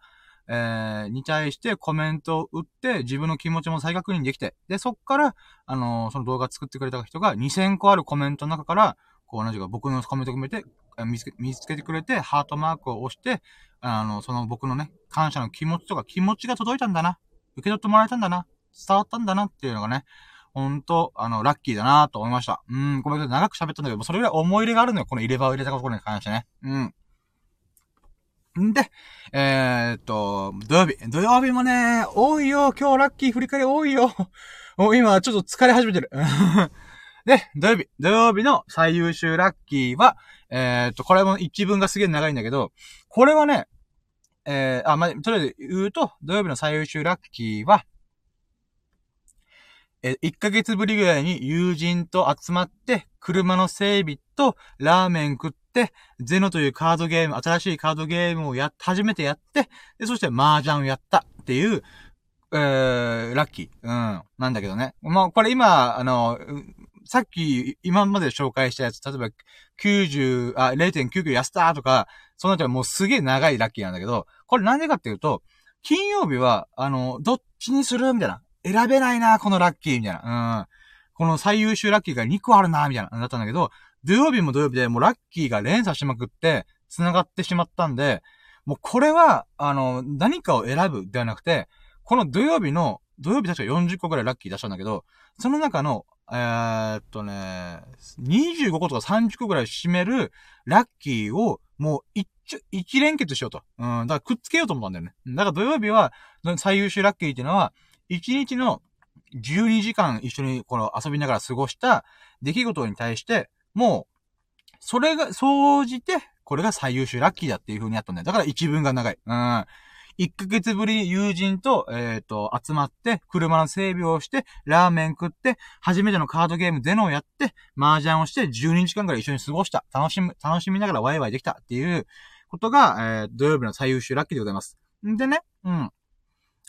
えー、に対してコメントを打って、自分の気持ちも再確認できて、で、そっから、あのー、その動画作ってくれた人が2000個あるコメントの中から、こう、同じか僕のコメントを込めて、見つけ、見つけてくれて、ハートマークを押して、あの、その僕のね、感謝の気持ちとか気持ちが届いたんだな。受け取ってもらえたんだな。伝わったんだなっていうのがね、ほんと、あの、ラッキーだなと思いました。うん、ごめんなさい。長く喋ったんだけど、それぐらい思い入れがあるのよ。この入れ歯を入れたところに関してね。うん。んで、えー、っと、土曜日。土曜日もね、多いよ。今日ラッキー振り返り多いよ。もう今ちょっと疲れ始めてる。で、土曜日。土曜日の最優秀ラッキーは、えー、っと、これも一文がすげえ長いんだけど、これはね、えー、あ、まあ、とりあえず言うと、土曜日の最優秀ラッキーは、えー、1ヶ月ぶりぐらいに友人と集まって、車の整備とラーメン食って、ゼノというカードゲーム、新しいカードゲームをや、初めてやって、で、そして麻雀をやったっていう、えー、ラッキー。うん。なんだけどね。まあ、これ今、あの、さっき、今まで紹介したやつ、例えば、90、あ、0.99やったとか、そのあたりはもうすげえ長いラッキーなんだけど、これなんでかっていうと、金曜日は、あの、どっちにする？みたいな。選べないな、このラッキー、みたいな。うん。この最優秀ラッキーが2個あるな、みたいな、だったんだけど、土曜日も土曜日でもうラッキーが連鎖しまくって、繋がってしまったんで、もうこれは、あの、何かを選ぶではなくて、この土曜日の、土曜日確か40個くらいラッキー出したんだけど、その中の、えー、っとね、25個とか30個くらい占めるラッキーを、もう一、一連結しようと。うん、だからくっつけようと思ったんだよね。だから土曜日は、最優秀ラッキーっていうのは、1日の12時間一緒にこの遊びながら過ごした出来事に対して、もう、それが、総じて、これが最優秀ラッキーだっていう風にやったんだよ。だから一文が長い。うん。1ヶ月ぶり友人と、えっ、ー、と、集まって、車の整備をして、ラーメン食って、初めてのカードゲームゼノをやって、麻雀をして、12時間くらい一緒に過ごした。楽しむ、楽しみながらワイワイできたっていうことが、えー、土曜日の最優秀ラッキーでございます。んでね、うん。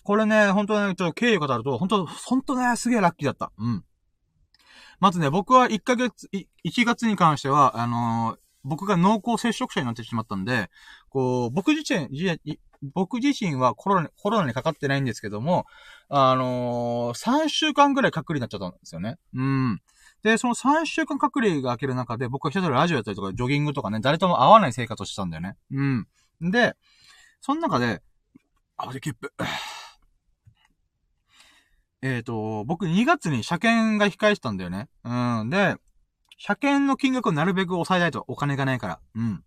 これね、本当ね、ちょっと経緯を語ると、本当本当ね、すげえラッキーだった。うん。まずね、僕は1ヶ月、1月に関しては、あのー、僕が濃厚接触者になってしまったんで、こう、僕自身、僕自身はコロナ、コロナにかかってないんですけども、あのー、3週間ぐらい隔離になっちゃったんですよね。うん。で、その3週間隔離が明ける中で、僕は一人ラジオやったりとか、ジョギングとかね、誰とも会わない生活をしてたんだよね。うん。で、その中で、あ、で、キップ。えっ、ー、と、僕2月に車検が控えてたんだよね。うん。で、車検の金額をなるべく抑えないとお金がないから。うん。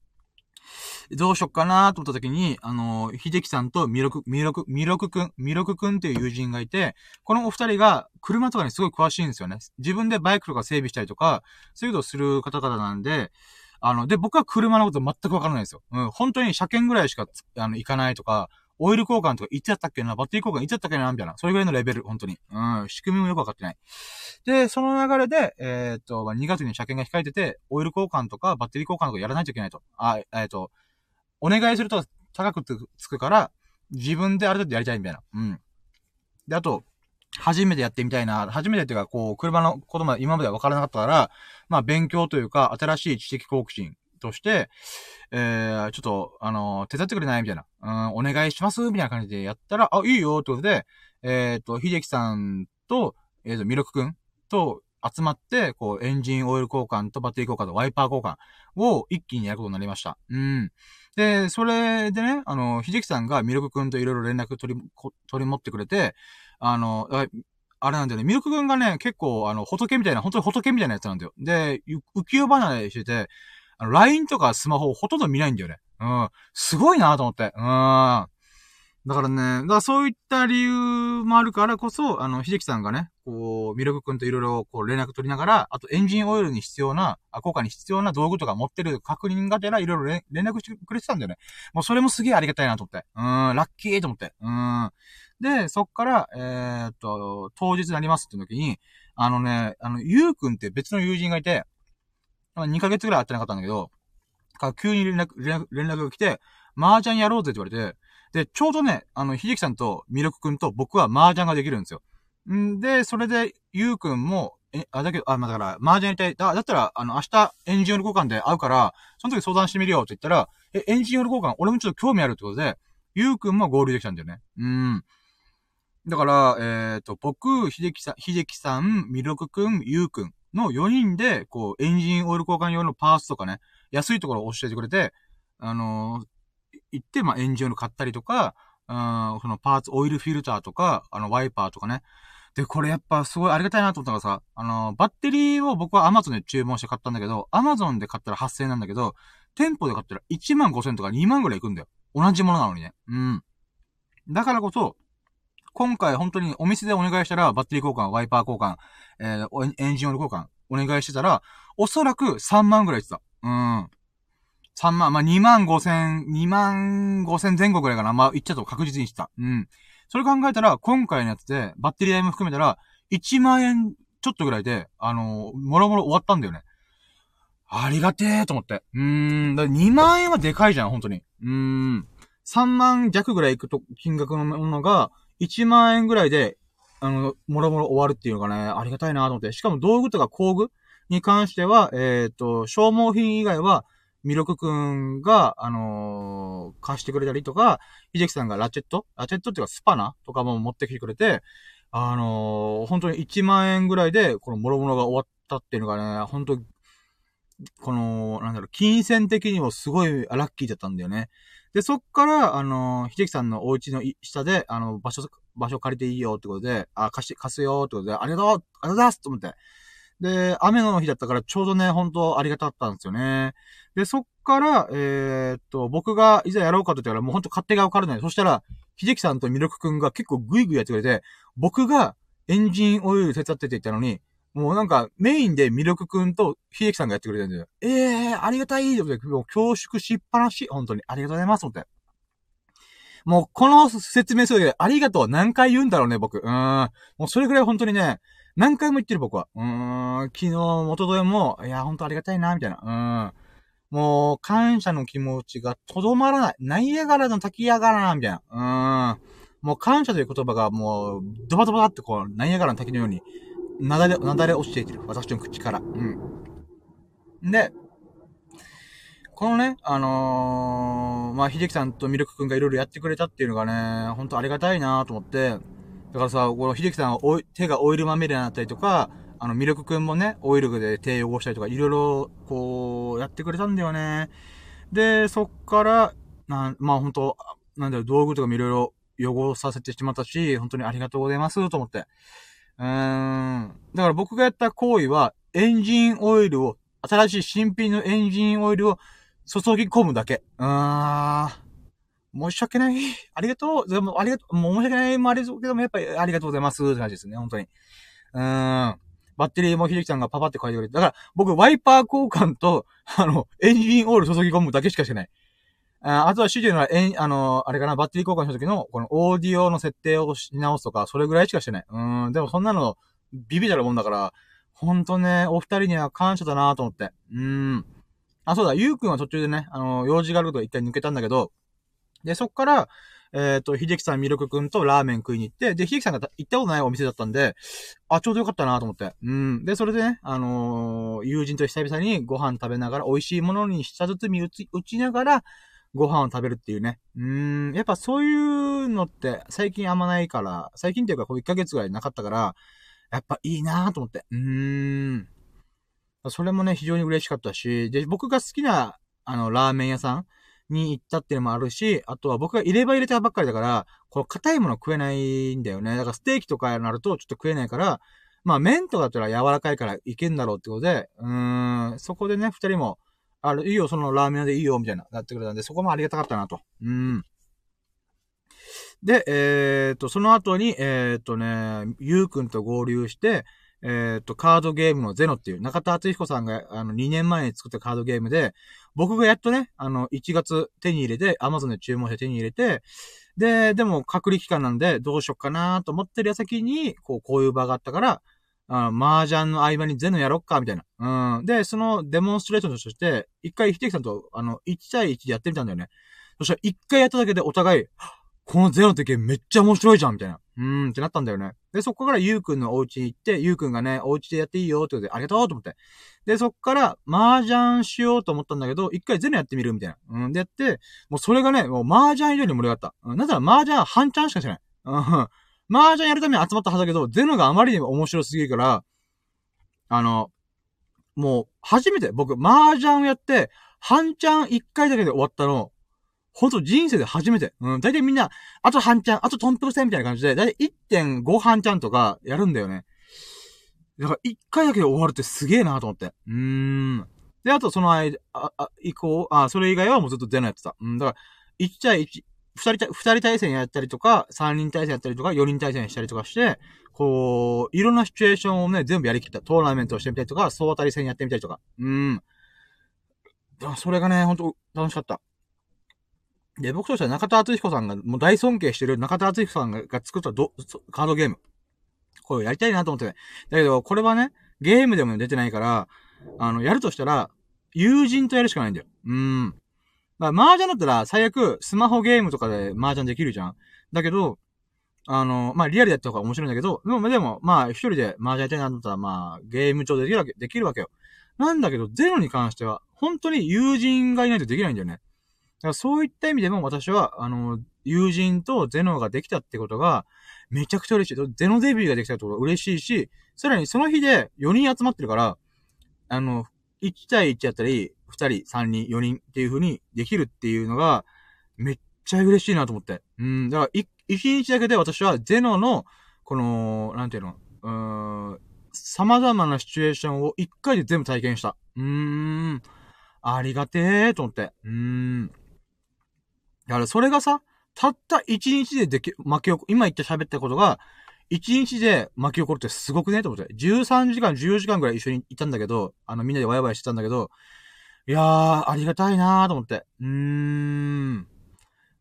どうしよっかなと思った時に、あの、秀樹さんとミロク、ミロク、ミロクくん、ミロクくんっていう友人がいて、このお二人が車とかにすごい詳しいんですよね。自分でバイクとか整備したりとか、そういうことをする方々なんで、あの、で、僕は車のこと全くわからないんですよ。うん、本当に車検ぐらいしか、あの、行かないとか、オイル交換とかいつやったっけな、バッテリー交換いつやったっけな、みたいな。それぐらいのレベル、本当に。うん、仕組みもよくわかってない。で、その流れで、えー、っと、まあ、2月に車検が控えてて、オイル交換とかバッテリー交換とかやらないといけないと。あ、えー、っと、お願いすると高くつくから、自分である程度やりたいみたいな。うん。で、あと、初めてやってみたいな。初めてっていうか、こう、車のことまで今までは分からなかったから、まあ、勉強というか、新しい知的好奇心として、えー、ちょっと、あの、手伝ってくれない？みたいな。うん、お願いします？みたいな感じでやったら、あ、いいよってことで、えっ、ー、と、秀樹さんと、えっ、ー、と、ミルクくんと集まって、こう、エンジンオイル交換とバッテリー交換とワイパー交換を一気にやることになりました。うん。で、それでね、あの、秀樹さんがミルクくんといろいろ連絡取り、取り持ってくれて、あの、あれなんだよね、ミルクくんがね、結構、あの、仏みたいな、本当に仏みたいなやつなんだよ。で、浮世離れしてて、LINE とかスマホをほとんど見ないんだよね。うん。すごいなと思って。うん。だからね、だからそういった理由もあるからこそ、あの、秀樹さんがね、こう、ミルク君といろいろこう連絡取りながら、あとエンジンオイルに必要な、あ、効果に必要な道具とか持ってる確認がてらいろいろ連絡してくれてたんだよね。もうそれもすげえありがたいなと思って。うん、ラッキーと思って。うん。で、そっから、えー、っと、当日になりますって時に、あのね、あの、ゆうくんって別の友人がいて、2ヶ月ぐらい会ってなかったんだけど、か急に連絡、連絡が来て、麻雀やろうぜって言われて、で、ちょうどね、あの、秀樹さんとミルクくんと僕は麻雀ができるんですよ。んで、それで、ゆうくんも、え、あ、だけど、あ、まあ、だから、麻雀やりたい。だだったら、あの、明日、エンジンオイル交換で会うから、その時相談してみるよって言ったら、え、エンジンオイル交換、俺もちょっと興味あるってことで、ゆうくんも合流できたんだよね。うん。だから、えっ、ー、と、僕、秀樹さん、秀樹さん、みろくくん、ゆうくんの4人で、こう、エンジンオイル交換用のパーツとかね、安いところを教えてくれて、あのー、行って、まあ、エンジンオイル買ったりとか、うん、そのパーツ、オイルフィルターとか、あの、ワイパーとかね。で、これやっぱすごいありがたいなと思ったのがさ、あのー、バッテリーを僕は Amazon で注文して買ったんだけど、Amazon で買ったら8000円なんだけど、店舗で買ったら1万5000とか2万ぐらいいくんだよ。同じものなのにね。うん。だからこそ、今回本当にお店でお願いしたら、バッテリー交換、ワイパー交換、えー、エンジンオイル交換、お願いしてたら、おそらく3万ぐらい言ってた。うん。3万、まあ、2万5千、2万5千前後ぐらいかな。まあ、言っちゃうと確実にした。うん。それ考えたら、今回のやつで、バッテリー代も含めたら、1万円ちょっとぐらいで、あのー、もろもろ終わったんだよね。ありがてえと思って。うーん。だ2万円はでかいじゃん、本当に。うーん。3万弱ぐらいいくと、金額のものが、1万円ぐらいで、あの、もろもろ終わるっていうのがね、ありがたいなと思って。しかも道具とか工具に関しては、えっ、ー、と、消耗品以外は、ミルクくんが、あのー、貸してくれたりとか、秀樹さんがラチェット？ラチェットっていうかスパナ？とかも持ってきてくれて、あのー、本当に1万円ぐらいで、この諸々が終わったっていうのがね、本当この、なんだろう、金銭的にもすごいラッキーだったんだよね。で、そっから、あの、秀樹さんのお家の下で、あの、場所、場所借りていいよってことで、あ、貸し、貸すよってことで、ありがとうありがとうございますと思って。で、雨の日だったからちょうどね、本当ありがたかったんですよね。で、そっから、えー、っと、僕がいざやろうかと言ったら、もうほんと勝手がわからない。そしたら、秀樹さんとミルクくんが結構グイグイやってくれて、僕がエンジンオイル手伝ってって言ったのに、もうなんか、メインでミルクくんと秀樹さんがやってくれてるんだよ。ええー、ありがたいってもう恐縮しっぱなし。本当に。ありがとうございます。思って。もう、この説明するで、ありがとう何回言うんだろうね、僕。うーん。もうそれぐらい本当にね、何回も言ってる僕は。うーん。昨日、元でも、いや、本当ありがたいな、みたいな。うん。もう、感謝の気持ちがとどまらない。ナイアガラの滝やがらな、みたいな。うん。もう感謝という言葉がもう、ドバドバってこう、ナイアガラの滝のように、なだれ、なだれ落ちていってる。私の口から。うん。で、このね、あのー、まあ、秀樹さんとミルクくんがいろいろやってくれたっていうのがね、ほんとありがたいなと思って、だからさ、この秀樹さんは手がオイルまみれになったりとか、あの、ミルクくんもね、オイルで手汚したりとか、いろいろ、こう、やってくれたんだよね。で、そっから、な、まあほんと、なんだよ、道具とかもいろいろ汚させてしまったし、本当にありがとうございます、と思って。うーん。だから僕がやった行為は、エンジンオイルを、新しい新品のエンジンオイルを注ぎ込むだけ。うーん。申し訳ない。ありがとう。でも、ありがとう。もう申し訳ないもありそうけども、やっぱりありがとうございます。って感じですね。本当に。うーん。バッテリーも秀樹さんがパパって書いてくれて。だから、僕、ワイパー交換と、あの、エンジンオイル注ぎ込むだけしかしてない。ああとは主人は、えん、あの、あれかな、バッテリー交換した時の、このオーディオの設定をし直すとか、それぐらいしかしてない。うん、でもそんなの、ビビたるもんだから、ほんとね、お二人には感謝だなと思って。うん。あ、そうだ、ゆうくんは途中でね、あの、用事があること一回抜けたんだけど、で、そっから、えっ、ー、と、秀樹さん、ミルクくんとラーメン食いに行って、で、秀樹さんが行ったことないお店だったんで、あ、ちょうどよかったなと思って。うん。で、それでね、あのー、友人と久々にご飯食べながら、美味しいものに下包み打ち、打ちながら、ご飯を食べるっていうね。うん、やっぱそういうのって最近あんまないから、最近っていうかこう1ヶ月ぐらいなかったから、やっぱいいなぁと思って。うーん。それもね、非常に嬉しかったし、で、僕が好きな、あの、ラーメン屋さんに行ったっていうのもあるし、あとは僕が入れ歯入れたばっかりだから、この硬いもの食えないんだよね。だからステーキとかになるとちょっと食えないから、まあ麺とかだったら柔らかいからいけんだろうってことで、うーん、そこでね、二人も、ある、いいよ、そのラーメン屋でいいよ、みたいな、なってくれたんで、そこもありがたかったなと。うん。で、えー、っと、その後に、えー、っとね、ゆうくんと合流して、えー、と、カードゲームのゼノっていう、中田敦彦さんが、あの、2年前に作ったカードゲームで、僕がやっとね、あの、1月手に入れて、アマゾンで注文して手に入れて、で、でも隔離期間なんで、どうしよっかなと思ってる矢先に、こう、こういう場があったから、あの、麻雀の合間にゼノやろっか、みたいな。うん。で、そのデモンストレーションとして、一回、秀樹さんと、あの、1対1でやってみたんだよね。そしたら、一回やっただけでお互い、このゼロってゲームめっちゃ面白いじゃんみたいな。うーんってなったんだよね。で、そこからゆうくんのお家に行って、ゆうくんがね、お家でやっていいよってことで、ありがとうと思って。で、そっから麻雀しようと思ったんだけど、一回ゼロやってみるみたいな。うん、でやって、もうそれがね、もう麻雀以上に盛り上がった。うん、なぜなら麻雀は半チャンしかしない。うん、麻雀やるために集まったはずだけど、ゼロがあまりにも面白すぎるから、あの、もう、初めて、僕、麻雀をやって、半チャン一回だけで終わったの、ほんと人生で初めて。うん、大体みんな、あと半チャン、あとトンプル戦みたいな感じで、だいたい1.5半チャンとかやるんだよね。だから一回だけで終わるってすげえなと思って。うーん。で、あとその間、あ、あ、以降、あ、それ以外はもうずっと出ないやってた。うん、だから、1対1、二人、二人対戦やったりとか、三人対戦やったりとか、四人対戦したりとかして、こう、いろんなシチュエーションをね、全部やりきった。トーナメントをしてみたりとか、総当たり戦やってみたりとか。うん。それがね、ほんと楽しかった。で、僕としては中田敦彦さんが、もう大尊敬してる中田敦彦さんが作ったドカードゲーム。これやりたいなと思ってね。だけど、これはね、ゲームでも出てないから、あの、やるとしたら、友人とやるしかないんだよ。うん。まあ、麻雀だったら、最悪、スマホゲームとかで麻雀できるじゃん。だけど、あの、まあ、リアルやった方が面白いんだけど、でも、でも、まあ、一人で麻雀やりたいなと思ったら、まあ、ゲーム上でできるわけ、できるわけよ。なんだけど、ゼロに関しては、本当に友人がいないとできないんだよね。らそういった意味でも私は、あの、友人とゼノができたってことが、めちゃくちゃ嬉しい。ゼノデビューができたってことが嬉しいし、さらにその日で4人集まってるから、あの、1対1やったり、2人、3人、4人っていう風にできるっていうのが、めっちゃ嬉しいなと思って。うん、だから、1日だけで私はゼノの、この、なんていうの、うーん、様々なシチュエーションを1回で全部体験した。うーん、ありがてーと思って。うーん。だからそれがさ、たった1日ででき、巻き起こ、今言って喋ったことが、1日で巻き起こるってすごくね？と思って。13時間、14時間ぐらい一緒にいたんだけど、あの、みんなでワイワイしてたんだけど、いやー、ありがたいなーと思って。うーん。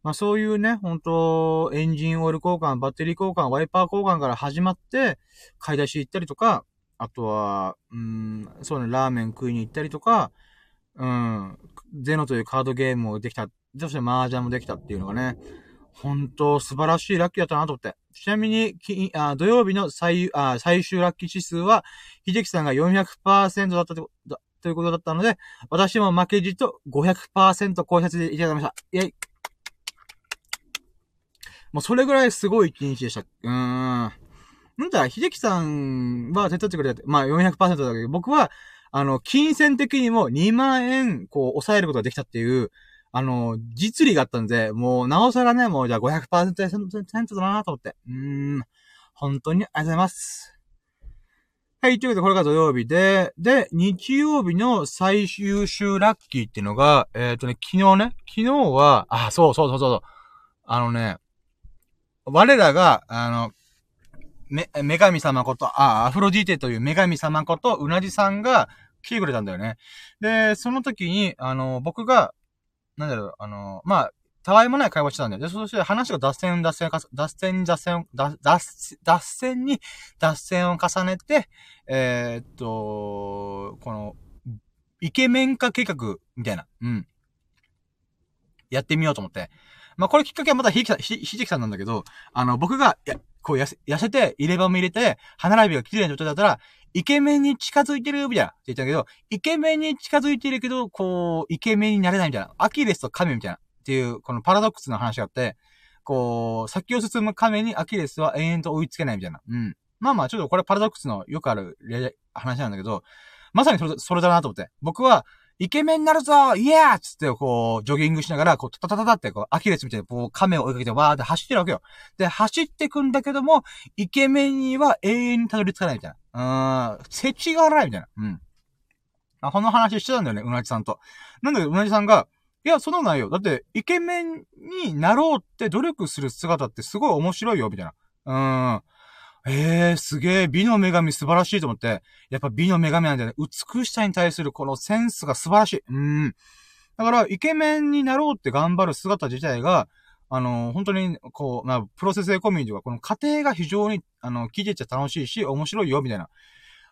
まあそういうね、本当エンジンオイル交換、バッテリー交換、ワイパー交換から始まって、買い出し行ったりとか、あとは、うん、そうね、ラーメン食いに行ったりとか、うん、ゼノというカードゲームもできた、そして麻雀もできたっていうのがね、本当素晴らしいラッキーだったなと思って。ちなみに、きあ土曜日の最あ最終ラッキー指数は、秀樹さんが400%だったとということだったので、私も負けじと500%超えさせていただきました。イェイ。もうそれぐらいすごい一日でした。うーん。なんだ、秀樹さんは手伝ってくれて、まあ400%だけど、僕は、あの、金銭的にも2万円、こう、抑えることができたっていう、あの、実利があったんで、もう、なおさらね、もう、じゃあ500%だなと思って。うーん。本当にありがとうございます。はい、ということで、これが土曜日で、で、日曜日の最終週ラッキーっていうのが、えっ、ー、とね、昨日ね、昨日は、あ、そうそうそうそう、あのね、我らが、あの、め、女神様こと、あ、アフロディーテという女神様こと、うなじさんが来てくれたんだよね。で、その時に、あの、僕が、なんだろう、あの、まあ、たわいもない会話してたんだよ。で、そして話が脱線、脱線、脱線、脱線、脱線、脱線に脱線を重ねて、えー、っと、この、イケメン化計画みたいな、うん。やってみようと思って。まあ、これきっかけはまたひじきさん、ひじきさんなんだけど、あの、僕が、や、こう痩せ、痩せて、入れ歯も入れて、歯並びが綺麗な状態だったら、イケメンに近づいてるみたいな、って言ったけど、イケメンに近づいてるけど、こう、イケメンになれないみたいな。アキレスと亀みたいな。っていう、このパラドックスの話があって、こう、先を進む亀にアキレスは延々と追いつけないみたいな。うん。まあまあ、ちょっとこれパラドックスのよくある話なんだけど、まさにそれそれだなと思って。僕は、イケメンになるぞイエーつって、こう、ジョギングしながら、こう、タタタタって、こう、アキレスみたいに、こう、亀を追いかけて、わーって走ってるわけよ。で、走ってくんだけども、イケメンには永遠にたどり着かないみたいな。うーん、設置がないみたいな。うん。あ、この話してたんだよね、うなじさんと。なんだけど、うなじさんが、いや、そんなことないよ。だって、イケメンになろうって努力する姿ってすごい面白いよ、みたいな。うーん。ええー、すげえ、美の女神素晴らしいと思って。やっぱ美の女神なんだよね。美しさに対するこのセンスが素晴らしい。うん。だから、イケメンになろうって頑張る姿自体が、あの、本当に、こう、まあ、プロセスエコミュニティは、この過程が非常に、あの、聞いてちゃ楽しいし、面白いよ、みたいな。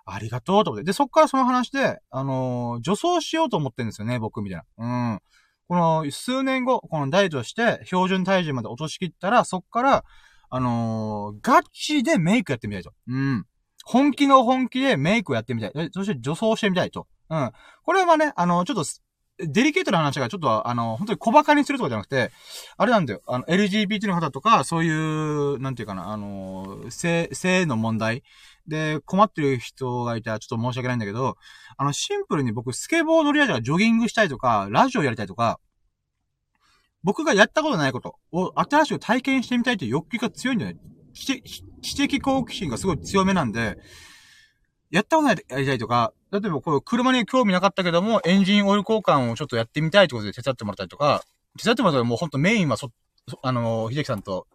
ありがとう、と思って。で、そっからその話で、あの、女装しようと思ってるんですよね、僕、みたいな。うん。この数年後、このダイエットして、標準体重まで落としきったら、そっから、あのー、ガチでメイクやってみたいと。うん。本気の本気でメイクをやってみたい。そして女装してみたいと。うん。これはね、あの、ちょっと、デリケートな話がちょっと、あの、本当に小馬鹿にするとかじゃなくて、あれなんだよ。あの、LGBT の方とか、そういう、なんていうかな、あの、性、性の問題で困ってる人がいたらちょっと申し訳ないんだけど、あの、シンプルに僕、スケボー乗りやとか、ジョギングしたいとか、ラジオやりたいとか、僕がやったことないことを新しく体験してみたいという欲求が強いんだよね。知的好奇心がすごい強めなんで、やったことないやりたいとか、例えばこう、車に興味なかったけども、エンジンオイル交換をちょっとやってみたいってことで手伝ってもらったりとか、手伝ってもらったらもうほんとメインはそ、あの、秀樹さんと、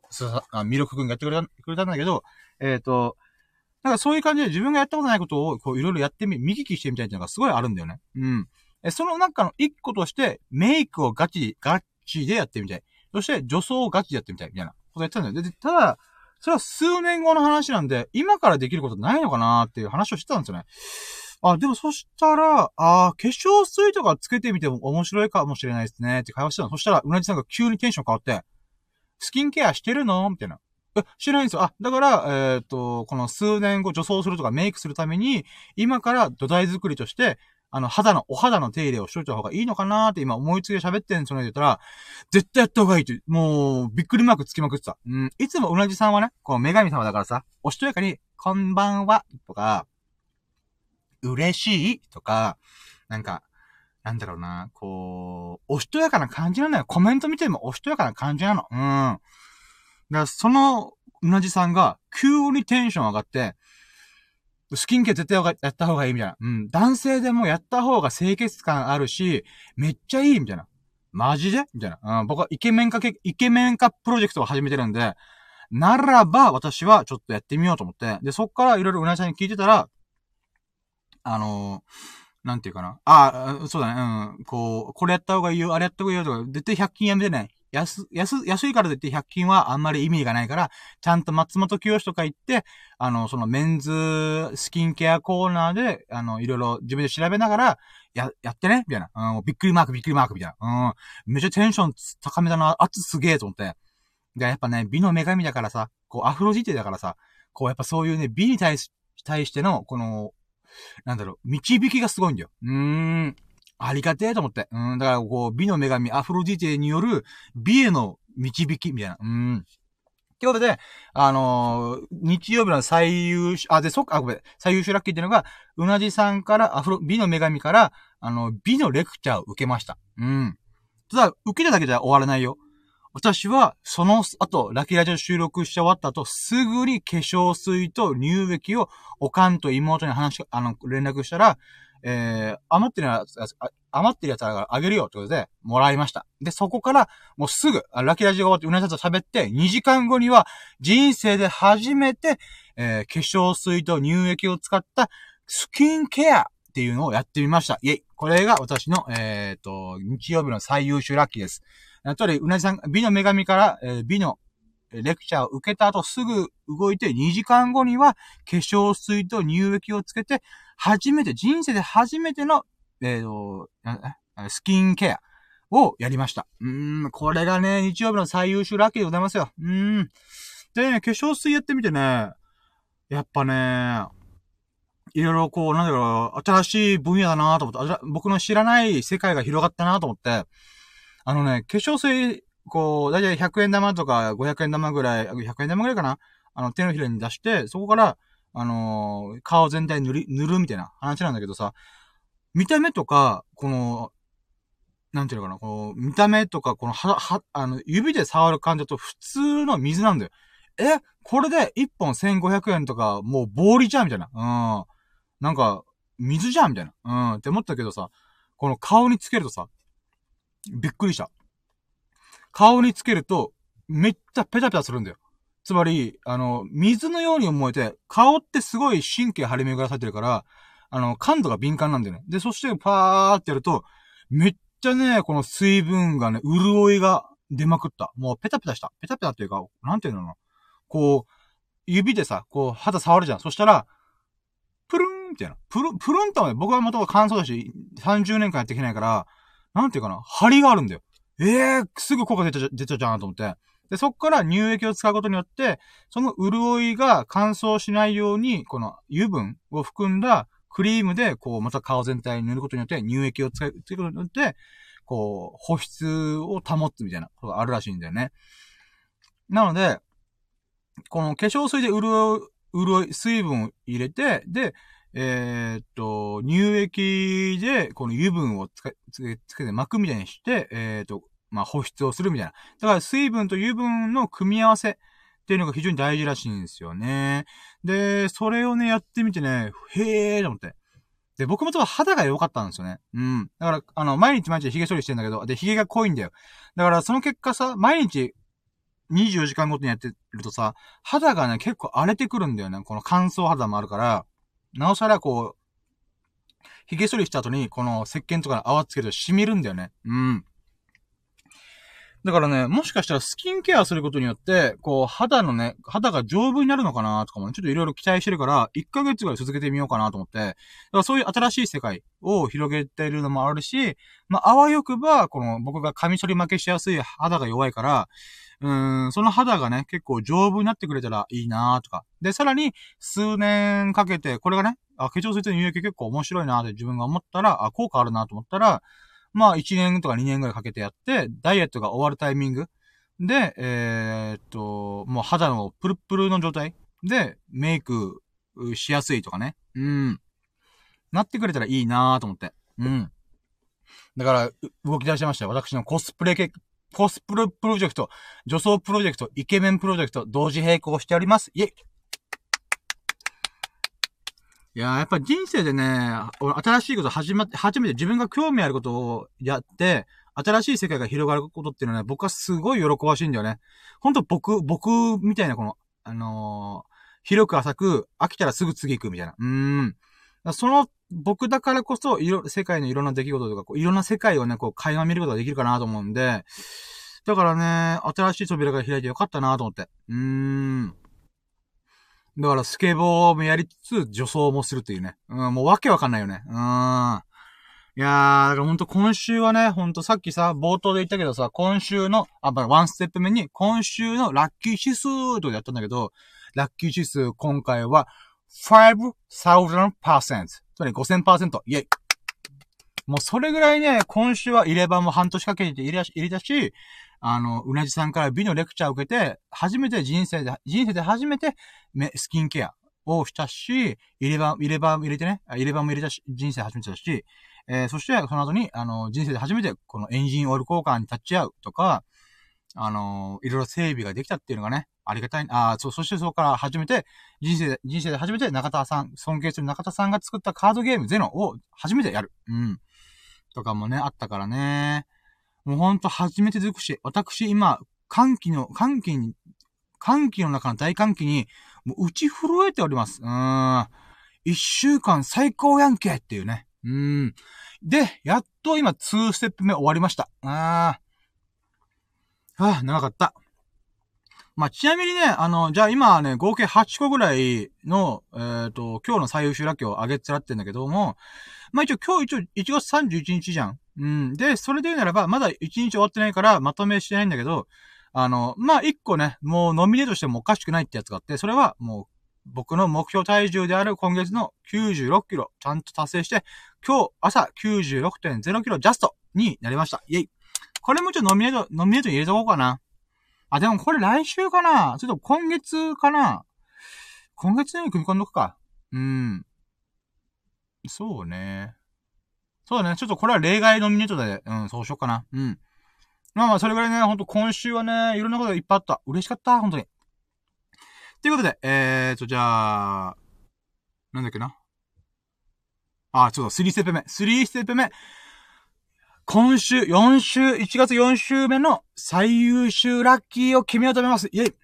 あミルク君がやってくれた、くれたんだけど、えっ、ー、と、なんかそういう感じで自分がやったことないことを、こう、いろいろやってみ、見聞きしてみたいっていうのがすごいあるんだよね。うん。え、その中の一個として、メイクをガチ、ガチでやってみたい。そして、女装をガチでやってみたい、みたいなことやってたんだよ。で、ただ、それは数年後の話なんで、今からできることないのかなっていう話をしてたんですよね。あ、でもそしたら、あ化粧水とかつけてみても面白いかもしれないですねって会話してたの。そしたら、うなじさんが急にテンション変わって、スキンケアしてるのみたいな。え、知らないんですよ。あ、だから、えっ、ー、と、この数年後女装するとかメイクするために、今から土台作りとして、あの、肌の、お肌の手入れをしといた方がいいのかなーって今思いつきで喋ってんその言ったら、絶対やった方がいいって、もう、びっくりマークつきまくってた。うん。いつもうなじさんはね、こう、女神様だからさ、おしとやかに、こんばんは、とか、嬉しいとか、なんか、なんだろうな、こう、おしとやかな感じなのよ。コメント見てもおしとやかな感じなの。うん。だから、その、うなじさんが、急にテンション上がって、スキンケア絶対やった方がいいみたいな。うん。男性でもやった方が清潔感あるし、めっちゃいいみたいな。マジで？みたいな。うん。僕はイケメン化、イケメン化プロジェクトを始めてるんで、ならば私はちょっとやってみようと思って。で、そっからいろいろうなぎさんに聞いてたら、あのー、なんていうかな。あ、そうだね。うん。こう、これやった方がいいよ、あれやった方がいいよとか、絶対100均やめてね。安、安、安いからといって100均はあんまり意味がないから、ちゃんと松本清とか行って、あの、そのメンズスキンケアコーナーで、あの、いろいろ自分で調べながら、や、やってね？みたいな。うん、びっくりマーク、びっくりマークみたいな。うん、めっちゃテンション高めだな、熱すげえと思って。で、やっぱね、美の女神だからさ、こう、アフロジテだからさ、こう、やっぱそういうね、美に対し、対しての、この、なんだろう、導きがすごいんだよ。うーん。ありがてえと思って。うん、だからこう、美の女神アフロディテによる美への導き、みたいな。うん。ってことで、あのー、日曜日の最優秀、あ、で、そっか、あ、ごめん、最優秀ラッキーっていうのが、うなじさんから、アフロ、美の女神から、あの、美のレクチャーを受けました。うん。ただ、受けただけじゃ終わらないよ。私は、その後、ラッキーラジオ収録して終わった後、すぐに化粧水と乳液を、おかんと妹に話、あの、連絡したら、えー、余ってるやつ、余ってるやつあげるよってことで、もらいました。で、そこから、もうすぐ、ラッキーラジオが終わって、うなぎさんと喋って、2時間後には、人生で初めて、えー、化粧水と乳液を使ったスキンケアっていうのをやってみました。イェイ。これが私の、えっ、ー、と、日曜日の最優秀ラッキーです。とり、うなじさん、美の女神から、えー、美のレクチャーを受けた後すぐ動いて2時間後には化粧水と乳液をつけて初めて、人生で初めての、えーと、スキンケアをやりました。うーん、これがね、日曜日の最優秀ラッキーでございますよ。うーん。でね、化粧水やってみてね、やっぱね、いろいろこう、なんだろう、新しい分野だなと思って、僕の知らない世界が広がったなと思って、あのね、化粧水、こう、だいたい100円玉とか500円玉ぐらい、100円玉ぐらいかな？あの、手のひらに出して、そこから、あのー、顔全体塗り、塗るみたいな話なんだけどさ、見た目とか、この、なんていうのかな、この、見た目とか、この、は、は、あの、指で触る感じだと普通の水なんだよ。え？これで1本1500円とか、もうボーリじゃんみたいな。うん。なんか、水じゃんみたいな。うん。って思ったけどさ、この顔につけるとさ、びっくりした。顔につけると、めっちゃペタペタするんだよ。つまり、あの、水のように思えて、顔ってすごい神経張り巡らされてるから、あの、感度が敏感なんだよね。で、そしてパーってやると、めっちゃね、この水分がね、潤いが出まくった。もうペタペタした。ペタペタっていうか、なんていうのこう、指でさ、こう、肌触るじゃん。そしたら、プルーンみたいな。プルン、プルンとはね、僕は元々乾燥だし、30年間やってきてないから、なんていうかな、張りがあるんだよ。ええー、すぐ効果出た、出たじゃんと思って。で、そっから乳液を使うことによって、その潤いが乾燥しないように、この油分を含んだクリームで、こう、また顔全体に塗ることによって、乳液を使うことによって、こう、保湿を保つみたいなことがあるらしいんだよね。なので、この化粧水で潤い、潤い、水分を入れて、で、えー、っと、乳液で、この油分をつけ、つけ、つけて巻くみたいにして、えー、っと、まあ、保湿をするみたいな。だから水分と油分の組み合わせっていうのが非常に大事らしいんですよね。で、それをね、やってみてね、へーと思って。で、僕もちょっと肌が良かったんですよね。うん。だから、あの、毎日毎日髭処理してんだけど、で、髭が濃いんだよ。だから、その結果さ、毎日、24時間ごとにやってるとさ、肌がね、結構荒れてくるんだよね。この乾燥肌もあるから、なおさらこう、髭処理した後に、この石鹸とか泡つけると染みるんだよね。うん。だからね、もしかしたらスキンケアすることによって、こう、肌のね、肌が丈夫になるのかなとかもね、ちょっといろいろ期待してるから、1ヶ月ぐらい続けてみようかなと思って、だからそういう新しい世界を広げてるのもあるし、まあ、あわよくば、この僕がカミソリ負けしやすい肌が弱いから、うん、その肌がね、結構丈夫になってくれたらいいなとか。で、さらに、数年かけて、これがね、あ、化粧水と乳液結構面白いなって自分が思ったら、あ、効果あるなと思ったら、まあ、1年とか2年ぐらいかけてやって、ダイエットが終わるタイミングで、えー、っと、もう肌のプルプルの状態でメイクしやすいとかね。うん。なってくれたらいいなと思って。うん。だから、動き出しましたよ。私のコスプレ、コスプレプロジェクト、女装プロジェクト、イケメンプロジェクト、同時並行しております。イェイいややっぱ人生でね、新しいこと始まって、初めて自分が興味あることをやって、新しい世界が広がることっていうのはね、僕はすごい喜ばしいんだよね。ほんと僕、僕みたいなこの、あのー、広く浅く、飽きたらすぐ次行くみたいな。うーん。その、僕だからこそ、いろ、世界のいろんな出来事とか、こういろんな世界をね、こう、垣間見ることができるかなと思うんで、だからね、新しい扉が開いてよかったなと思って。うーん。だからスケボーもやりつつ、女装もするっていうね。うん、もうわけわかんないよね。うん。いやー、だからほんと今週はね、ほんとさっきさ、冒頭で言ったけどさ、今週の、あ、まあ、ワンステップ目に、今週のラッキー指数とやったんだけど、ラッキー指数今回は、5,000%。つまり5000%。イェイ。もうそれぐらいね、今週は入れ歯も半年かけて入れ入れたし、あの、うなじさんから美のレクチャーを受けて、初めて人生で、人生で初めて、スキンケアをしたし、入れ歯、入れ歯も入れてね、入れ歯も入れたし、人生初めてだし、えー、そして、その後に、あの、人生で初めて、このエンジンオイル交換に立ち会うとか、あの、いろいろ整備ができたっていうのがね、ありがたい。ああそう、そしてそこから初めて、人生で、人生で初めて中田さん、尊敬する中田さんが作ったカードゲームゼノを初めてやる。うん。とかもね、あったからね。もうほんと初めて尽くし、私今、歓喜の、歓喜に、歓喜の中の大歓喜に、もう打ち震えております。うーん。一週間最高やんけっていうね。うん。で、やっと今、2ステップ目終わりました。あー。はあ、長かった。まあ、ちなみにね、あの、じゃあ今ね、合計8個ぐらいの、えっ、ー、と、今日の最優秀ラッキーを上げつらってんだけども、まあ一応今日一応1月31日じゃん。うん。で、それで言うならば、まだ1日終わってないから、まとめしてないんだけど、あの、まあ、1個ね、もうノミネートしてもおかしくないってやつがあって、それはもう、僕の目標体重である今月の96キロ、ちゃんと達成して、今日朝96.0キロジャストになりました。イェイ。これもちょっとノミネート、ノミネート入れとこうかな。あ、でもこれ来週かなちょっと今月かな今月に組み込んどくか。うん。そうね。そうだね。ちょっとこれは例外ノミネートで、うん、そうしようかな。うん。まあまあ、それぐらいね、ほんと今週はね、いろんなことがいっぱいあった。嬉しかった、本当に。ということで、えーと、じゃあ、なんだっけな。あ、ちょっと3ステップ目。3ステップ目。今週、4週、1月4週目の最優秀ラッキーを決めようと思います。イェイ。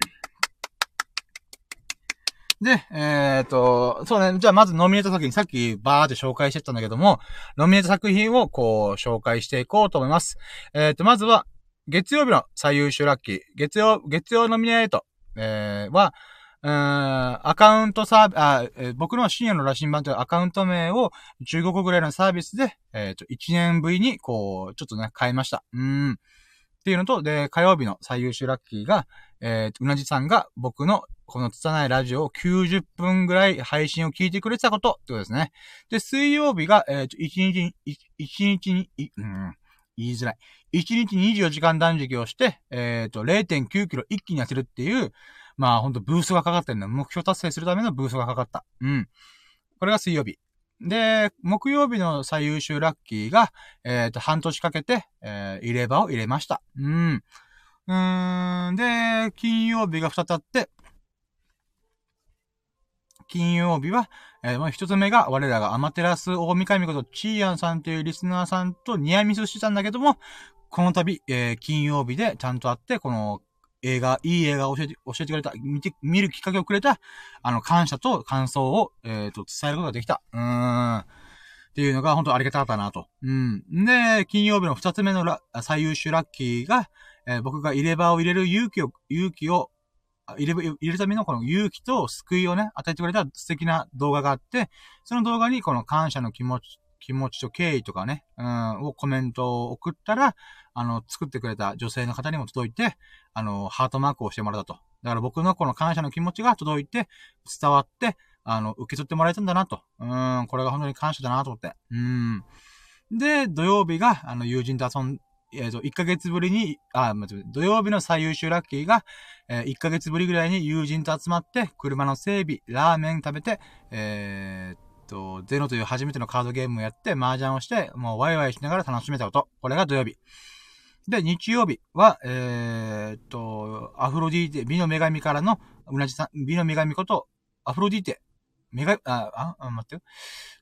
で、えっ、ー、と、そうね、じゃあまずノミネート作品、さっきバーって紹介してたんだけども、ノミネート作品をこう、紹介していこうと思います。えっ、ー、と、まずは、月曜日の最優秀ラッキー、月曜、月曜ノミネート、えー、は、うーん、アカウントサービス、僕の深夜の羅針盤というアカウント名を15個ぐらいのサービスで、えっ、と、1年ぶりに、こう、ちょっとね、変えました。うん。っていうのと、で、火曜日の最優秀ラッキーが、えっー、うなじさんが僕のこのつたないラジオを90分ぐらい配信を聞いてくれてたことってことですね。で、水曜日が、えっー、1日に、1日に、うん、言いづらい。1日24時間断食をして、えっ、ー、と、0.9キロ一気に痩せるっていう、まあほんとブースがかかってるの。目標達成するためのブースがかかった。うん。これが水曜日。で、木曜日の最優秀ラッキーが、えっ、ー、と、半年かけて、えー、入れ歯を入れました。うん。うーん。で、金曜日が二つあって、金曜日は、えー、まあ、一つ目が、我らがアマテラス大神ことチーアンさんというリスナーさんとニアミスしてたんだけども、この度、えー、金曜日でちゃんと会って、この映画、いい映画を教えて、教えてくれた、見て、見るきっかけをくれた、あの、感謝と感想を、えっ、ー、と、伝えることができた。うーん。っていうのが本当ありがたかったなと。うん。で、金曜日の二つ目のラ最優秀ラッキーが、えー、僕が入れ歯を入れる勇気を、勇気を、入れ、入れるためのこの勇気と救いをね、与えてくれた素敵な動画があって、その動画にこの感謝の気持ち、気持ちと敬意とかね、うん、をコメントを送ったら、あの、作ってくれた女性の方にも届いて、あの、ハートマークをしてもらったと。だから僕のこの感謝の気持ちが届いて、伝わって、あの、受け取ってもらえたんだなと。うん、これが本当に感謝だなと思って。うん。で、土曜日が、あの、友人と遊ん、えっ、ー、と、1ヶ月ぶりに、あ、まず、土曜日の最優秀ラッキーが、えー、1ヶ月ぶりぐらいに友人と集まって、車の整備、ラーメン食べて、えー、と、ゼノという初めてのカードゲームをやって、麻雀をして、もうワイワイしながら楽しめたこと。これが土曜日。で、日曜日は、えー、っと、アフロディーテ、美の女神からの、うなじさん、美の女神こと、アフロディーテ、女神、あ、あ、待ってよ。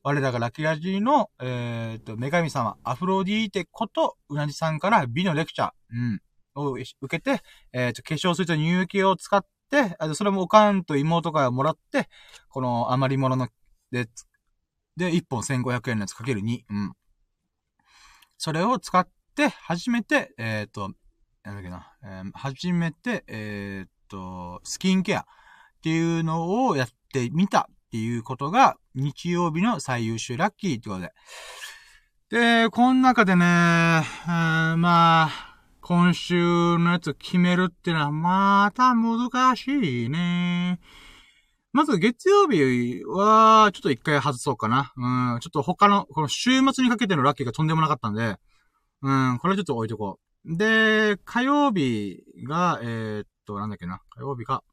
我らがラキラジーの、えー、っと、女神様、アフロディーテこと、うなじさんから美のレクチャー、うん、を受けて、えー、っと、化粧水と乳液を使って、あそれもおかんと妹からもらって、この余り物の、で、で、1本1500円のやつかける2、うん。それを使って、初めて、えっ、ー、と、なんだっけな、えー、初めて、えっ、ー、と、スキンケアっていうのをやってみたっていうことが、日曜日の最優秀ラッキーってことで。で、この中でね、まあ、今週のやつ決めるってのは、また難しいね。まず月曜日は、ちょっと一回外そうかな。うん、ちょっと他の、この週末にかけてのラッキーがとんでもなかったんで、うん、これちょっと置いとこう。で、火曜日が、えー、っと、なんだっけな。火曜日が、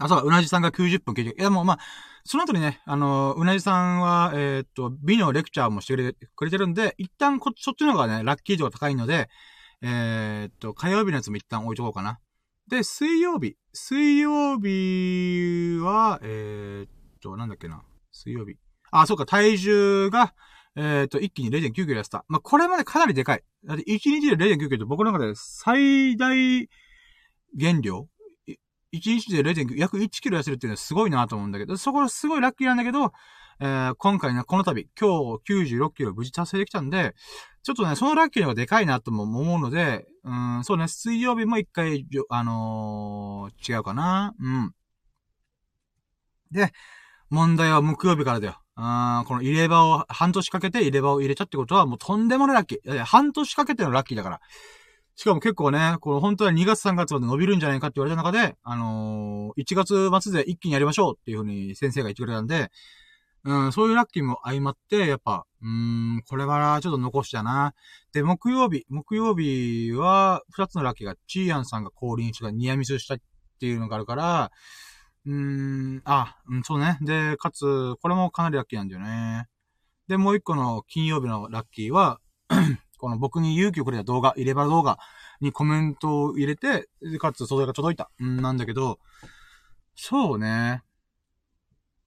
あ、そううなじさんが90分聞いて、いやもうまあ、その後にね、あの、うなじさんは、えー、っと、美のレクチャーもしてくれてるんで、一旦こ、そっちの方がね、ラッキー度が高いので、えー、っと、火曜日のやつも一旦置いとこうかな。で、水曜日。水曜日は、えー、っと、なんだっけな。水曜日。あ、そうか、体重が、えっ、と、一気に0.9キロ痩せた。まあ、これまでかなりでかい。だって1日で0.9キロって僕の中で最大減量 ?1 日で0.9、約1キロ痩せるっていうのはすごいなと思うんだけど、そこはすごいラッキーなんだけど、えー、今回ね、この度、今日96キロ無事達成できたんで、ちょっとね、そのラッキーの方がでかいなとも思うので、うん、そうね、水曜日も一回、あのー、違うかな。うん。で、問題は木曜日からだよ。あこの入れ歯を、半年かけて入れ歯を入れたってことはもうとんでもないラッキー。半年かけてのラッキーだから。しかも結構ね、この本当は2月3月まで伸びるんじゃないかって言われた中で、あのー、1月末で一気にやりましょうっていうふうに先生が言ってくれたんで、うん、そういうラッキーも相まって、やっぱ、うーん、これはちょっと残したな。で、木曜日、木曜日は、二つのラッキーが、チーアンさんが降臨したニアミスしたっていうのがあるから、うーん、あ、うん、そうね。で、かつ、これもかなりラッキーなんだよね。で、もう一個の金曜日のラッキーは、この僕に勇気をくれた動画、入れ歯動画にコメントを入れて、かつ、それが届いた。うん、なんだけど、そうね。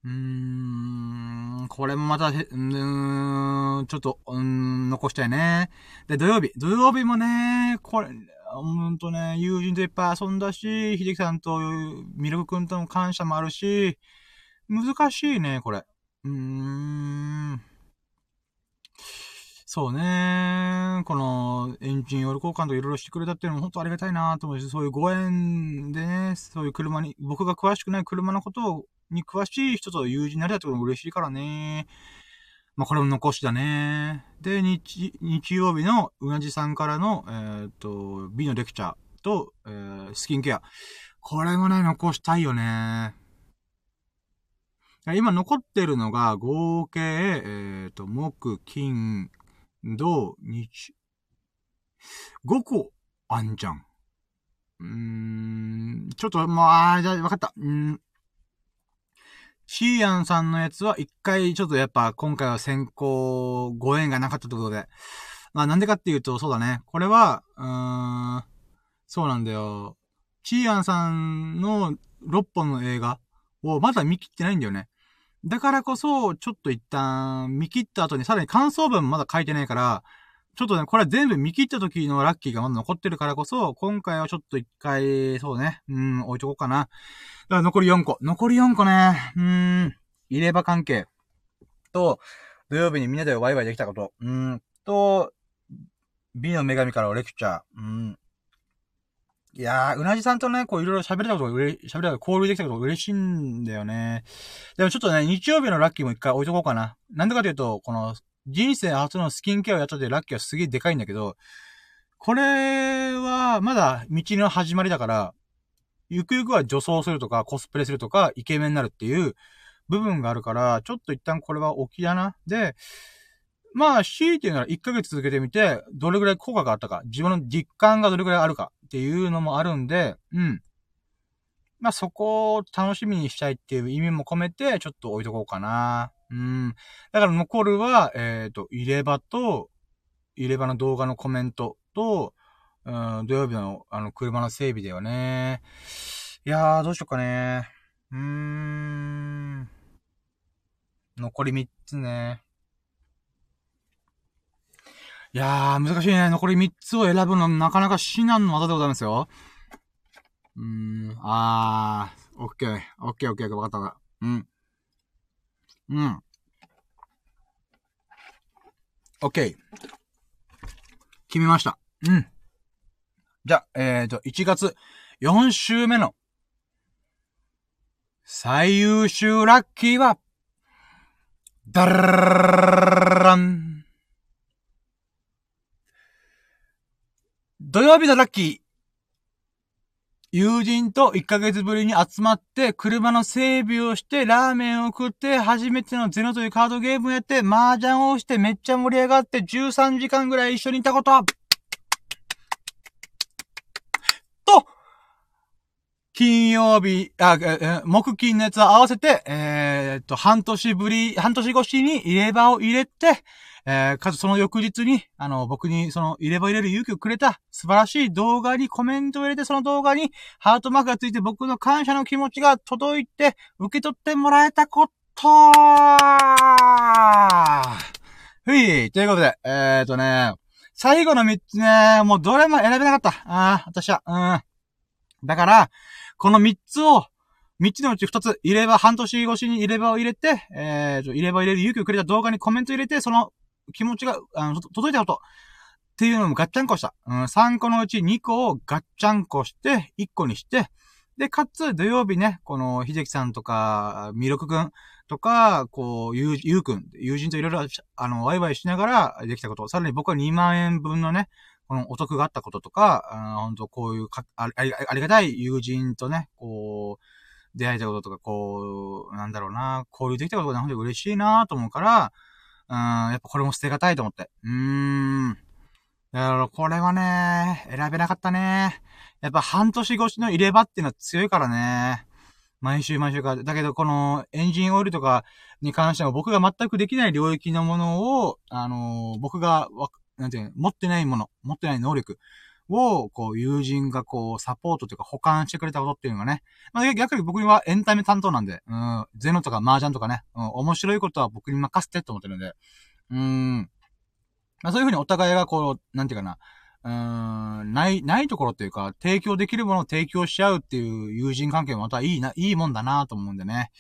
うーん、これもまた、うーん、ちょっと、うん、残したいね。で、土曜日。土曜日もね、これ、ほんとね、友人といっぱい遊んだし、秀樹さんとミルク君との感謝もあるし、難しいね、これ。うーん。そうね。この、エンジンオイル交換といろいろしてくれたっていうのも本当ありがたいなと思うし、そういうご縁でね、そういう車に、僕が詳しくない車のことをに詳しい人と友人になれたってことも嬉しいからね。まあ、これも残しだね。で、日、日曜日のうなじさんからの、えー、っと、美のレクチャーと、えー、スキンケア。これもね、残したいよね。今残ってるのが合計、えっ、ー、と、木、金、土、日、5個あんじゃん。うーん、ちょっと、もう、あ、じゃあ、わかった。うん。シーアンさんのやつは一回ちょっとやっぱ今回は先行ご縁がなかったということで。まあなんでかっていうと、そうだね。これは、うーん、そうなんだよ。シーアンさんの6本の映画をまだ見切ってないんだよね。だからこそ、ちょっと一旦見切った後にさらに感想文まだ書いてないから、ちょっとね、これは全部見切った時のラッキーがまだ残ってるからこそ、今回はちょっと一回、そうね、うん、置いとこうかな。だから残り4個。残り4個ね、うん、入れ歯関係。と、土曜日にみんなでワイワイできたこと。うん、と、美の女神からレクチャー。うん。いやー、うなじさんとね、こういろいろ喋れたことがうれ、喋れた交流できたことが嬉しいんだよね。でもちょっとね、日曜日のラッキーも一回置いとこうかな。なんでかというと、この、人生初のスキンケアをやったでラッキーはすげえでかいんだけど、これは、まだ道の始まりだから、ゆくゆくは女装するとか、コスプレするとか、イケメンになるっていう部分があるから、ちょっと一旦これは置きだな。で、まあ、強いて言うなら1ヶ月続けてみて、どれぐらい効果があったか、自分の実感がどれぐらいあるかっていうのもあるんで、うん。まあ、そこを楽しみにしたいっていう意味も込めて、ちょっと置いとこうかな。うん。だから残るは、えっ、ー、と、入れ歯と、入れ歯の動画のコメントと、うん、土曜日の、あの、車の整備だよね。いやー、どうしようかね。うーん。残り3つね。いやー、難しいね。残り3つを選ぶのなかなか至難の技でございますよ。うーん、あー、オッケー、オッケー、オッケー、わかったわか。うん。うん。オッケー。決めました。うん。じゃ、えーと、1月4週目の最優秀ラッキーは、ダラン。土曜日のラッキー。友人と1ヶ月ぶりに集まって、車の整備をして、ラーメンを食って、初めてのゼノというカードゲームをやって、麻雀をして、めっちゃ盛り上がって、13時間ぐらい一緒にいたこと。と、金曜日、あ、え、木金のやつを合わせて、えー、っと、半年ぶり、半年越しに入れ歯を入れて、えー、かつその翌日に、あの、僕にその入れ歯入れる勇気をくれた素晴らしい動画にコメントを入れて、その動画にハートマークがついて僕の感謝の気持ちが届いて、受け取ってもらえたことふい、ということで、えーとね、最後の3つね、もうどれも選べなかった。ああ、私は。うん。だから、この3つを、3つのうち2つ、入れ歯、半年越しに入れ歯を入れて、えーと、入れ歯入れる勇気をくれた動画にコメント入れて、その気持ちが、あの、届いたこと。っていうのもガッチャンコした。うん、3個のうち2個をガッチャンコして、1個にして、で、かつ、土曜日ね、この、秀樹さんとか、ミルクくんとか、こう、ゆう、ゆうくん、友人といろいろ、あの、ワイワイしながらできたこと。さらに僕は2万円分のね、このお得があったこととか、あ本当こういうかあり、ありがたい友人とね、こう、出会えたこととか、こう、なんだろうな、交流できたことが本当に嬉しいなと思うから、うん、やっぱこれも捨てがたいと思って。うーん。だからこれはね、選べなかったね。やっぱ半年越しの入れ歯っていうのは強いからね。毎週毎週か。だけど、このエンジンオイルとかに関しては僕が全くできない領域のものを、あのー、僕が、なんていうの、持ってないもの、持ってない能力を、こう、友人がこう、サポートというか保管してくれたことっていうのがね。まあ、逆に僕にはエンタメ担当なんで、うん、ゼノとか麻雀とかね、うん、面白いことは僕に任せてって思ってるんで、うん。まあ、そういうふうにお互いがこう、なんていうかな、うーん、ない、ないところっていうか、提供できるものを提供し合うっていう友人関係もまたいいな、いいもんだなと思うんでね。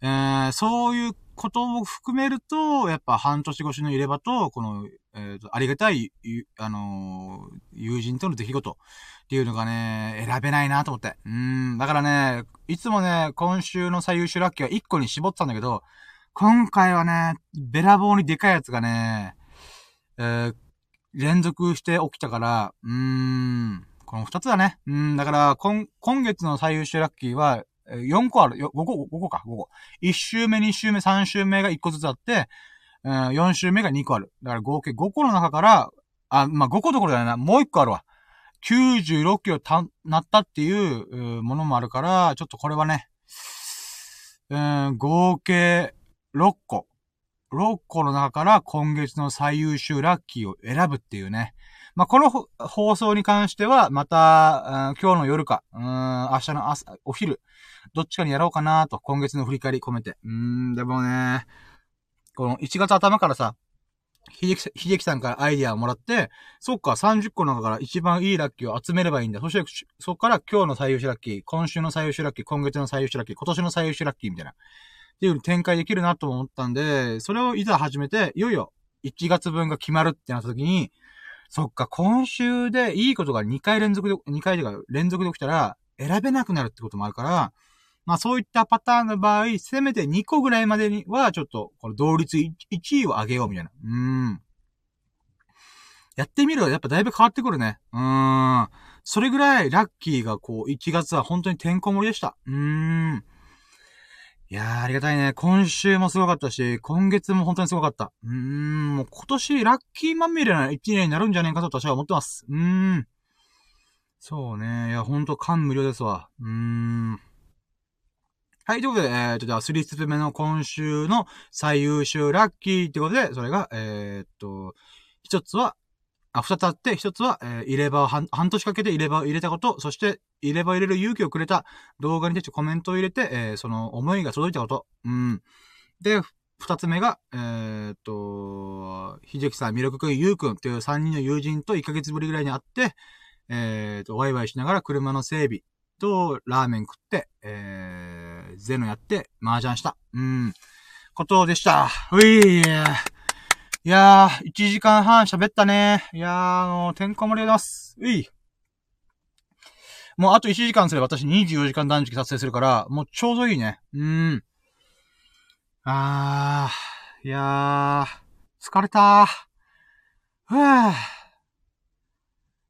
えー、そういうことを含めると、やっぱ半年越しの入れ歯と、この、えっ、ー、と、ありがたい、あのー、友人との出来事っていうのがね、選べないなと思って。うん、だからね、いつもね、今週の最優秀ラッキーは1個に絞ってたんだけど、今回はね、べらぼうにでかいやつがね、えー、連続して起きたから、うーん、この2つだね。うん、だから、今、今月の最優秀ラッキーは、4個ある、5個、5個か、5個。1週目、2週目、3週目が1個ずつあって、うん、4週目が2個ある。だから合計5個の中から、あ、まあ、5個どころだよな。もう1個あるわ。96キロた、なったっていうものもあるから、ちょっとこれはね、うん、合計6個。6個の中から今月の最優秀ラッキーを選ぶっていうね。まあ、この放送に関しては、また、今日の夜か、うん、明日の朝、お昼、どっちかにやろうかなと、今月の振り返り込めて。うん、でもね、この1月頭からさ、秀樹、秀樹さんからアイディアをもらって、そっか、30個の中から一番いいラッキーを集めればいいんだ。そして、そっから今日の最優秀ラッキー、今週の最優秀ラッキー、今月の最優秀ラッキー、今年の最優秀ラッキーみたいな。っていう展開できるなと思ったんで、それをいざ始めて、いよいよ1月分が決まるってなった時に、そっか、今週でいいことが2回連続で、2回でか連続で起きたら、選べなくなるってこともあるから、まあそういったパターンの場合、せめて2個ぐらいまでには、ちょっと、この同率 1, 位を上げようみたいな。うーん。やってみるとやっぱだいぶ変わってくるね。うーん。それぐらいラッキーがこう、1月は本当にてんこ盛りでした。うーん。いやー、ありがたいね。今週もすごかったし、今月も本当にすごかった。うーん、もう今年ラッキーまみれな一年になるんじゃねえかと私は思ってます。うーん。そうね。いや、ほんと感無量ですわ。うーん。はい、ということで、えー、と、じゃあ、3ステップ目の今週の最優秀ラッキーってことで、それが、えー、っと、一つは、あ、二つあって、一つは、えー、入れ歯を半半年かけて入れ歯を入れたこと、そして、入れ歯を入れる勇気をくれた動画に対してコメントを入れて、えー、その思いが届いたこと。うん。で、二つ目が、えー、っと、秀樹さん、ミルクくん、ゆうくんっていう三人の友人と1ヶ月ぶりぐらいに会って、えー、っと、ワイワイしながら車の整備とラーメン食って、えー、ゼノやって麻雀した。うん。ことでした。ういー。いやー、1時間半喋ったね。いやー、あのー、てんこ盛りでございます。うい。もうあと1時間すれば私24時間断食達成するから、もうちょうどいいね。うーん。あー、いやー、疲れたー。ふぅ。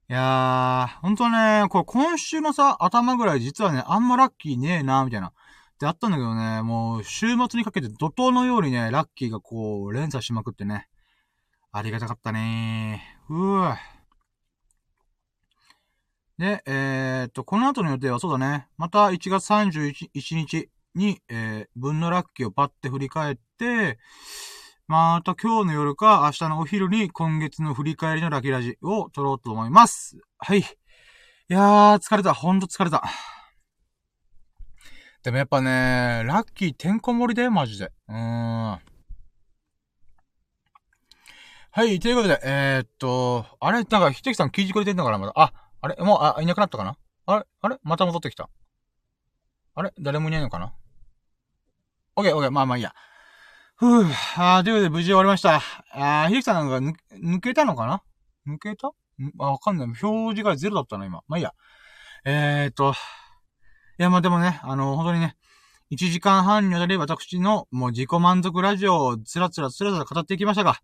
いやー、ほんとね、これ今週のさ、頭ぐらい実はね、あんまラッキーねえなーみたいな。ってあったんだけどね、もう週末にかけて怒涛のようにね、ラッキーがこう、連鎖しまくってね。ありがたかったねー。うぅ。で、えー、っと、この後の予定はそうだね。また1月31日に、えー、分のラッキーをパッて振り返って、また今日の夜か明日のお昼に今月の振り返りのラッキラジを撮ろうと思います。はい。いやー、疲れた。ほんと疲れた。でもやっぱね、ラッキーてんこ盛りだよ、マジで。うーん。はい、ということで、えー、っと、あれ？なんか、ひときさん聞いてくれてんのかなまだ？あ、あれ？もう、あ、いなくなったかな？あれ？あれ？また戻ってきた。あれ？誰もいないのかな？オッケーオッケー、まあまあいいや。ふぅ、あー、ということで無事終わりました。あー、ひときさんなんか抜けたのかな？抜けた？あ、わかんない。表示がゼロだったな、今。まあいいや。えー、っと、いや、まあでもね、あの、本当にね、1時間半にわたり私のもう自己満足ラジオをつらつらつらつら語っていきましたが、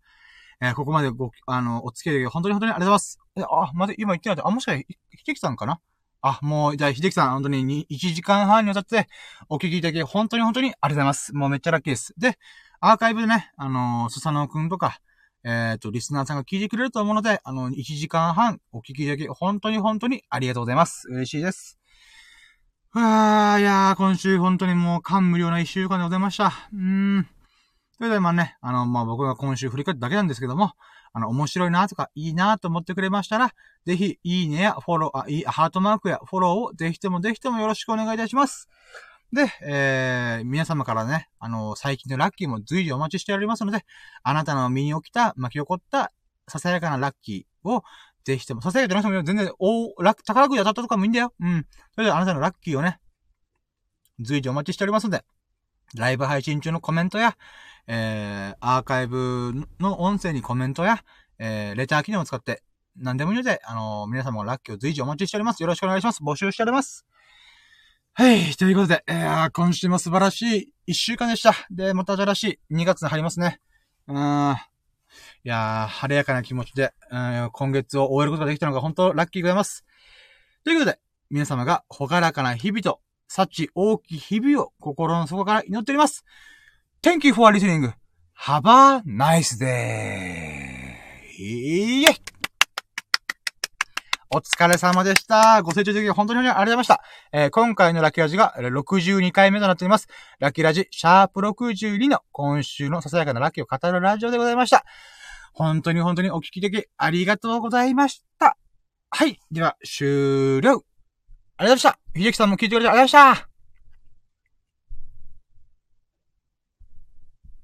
えー、ここまでご、あの、お付き合い本当に本当にありがとうございます。あ、まだ今言ってないあ、もしかして、秀樹さんかな？あ、もう、じゃあ、秀樹さん、本当に1時間半にわたって、お聞きいただき、本当に本当にありがとうございます。もうめっちゃラッキーです。で、アーカイブでね、あのー、スサノくんとか、えっ、ー、と、リスナーさんが聞いてくれると思うので、あの、1時間半お聞きいただき、本当に本当にありがとうございます。嬉しいです。うわー、いやー、今週本当にもう感無量な一週間でございました。うーん。それではまあね、あの、まあ僕が今週振り返っただけなんですけども、あの、面白いなとか、いいなと思ってくれましたら、ぜひ、いいねやフォロー、あ、いい、ハートマークやフォローをぜひともぜひともよろしくお願いいたします。で、えー、皆様からね、あの、最近のラッキーも随時お待ちしておりますので、あなたの身に起きた、巻き起こった、ささやかなラッキーを、ぜひとも、ささやかじゃなくても全然、お、ラッ、宝くじ当たったとかもいいんだよ。うん。それであなたのラッキーをね、随時お待ちしておりますので、ライブ配信中のコメントや、えー、アーカイブの音声にコメントや、えー、レター機能を使って、何でもいいので、あのー、皆様ラッキーを随時お待ちしております。よろしくお願いします。募集しております。はい。ということで、えー、今週も素晴らしい一週間でした。で、また新しい2月に入りますね。うーん。いやー、晴れやかな気持ちで、うん、今月を終えることができたのが本当ラッキーございます。ということで、皆様がほがらかな日々と、幸大きい日々を心の底から祈っております。Thank you for listening. Have a nice day. いいえお疲れ様でした。ご清聴いただき本当にありがとうございました。えー、今回のラッキーラジが62回目となっています。ラッキーラジ、シャープ62の今週のささやかなラッキーを語るラジオでございました。本当に本当にお聞きできありがとうございました。はい。では、終了。ありがとうございました。ひじきさんも聞いてくれてありがとうございました。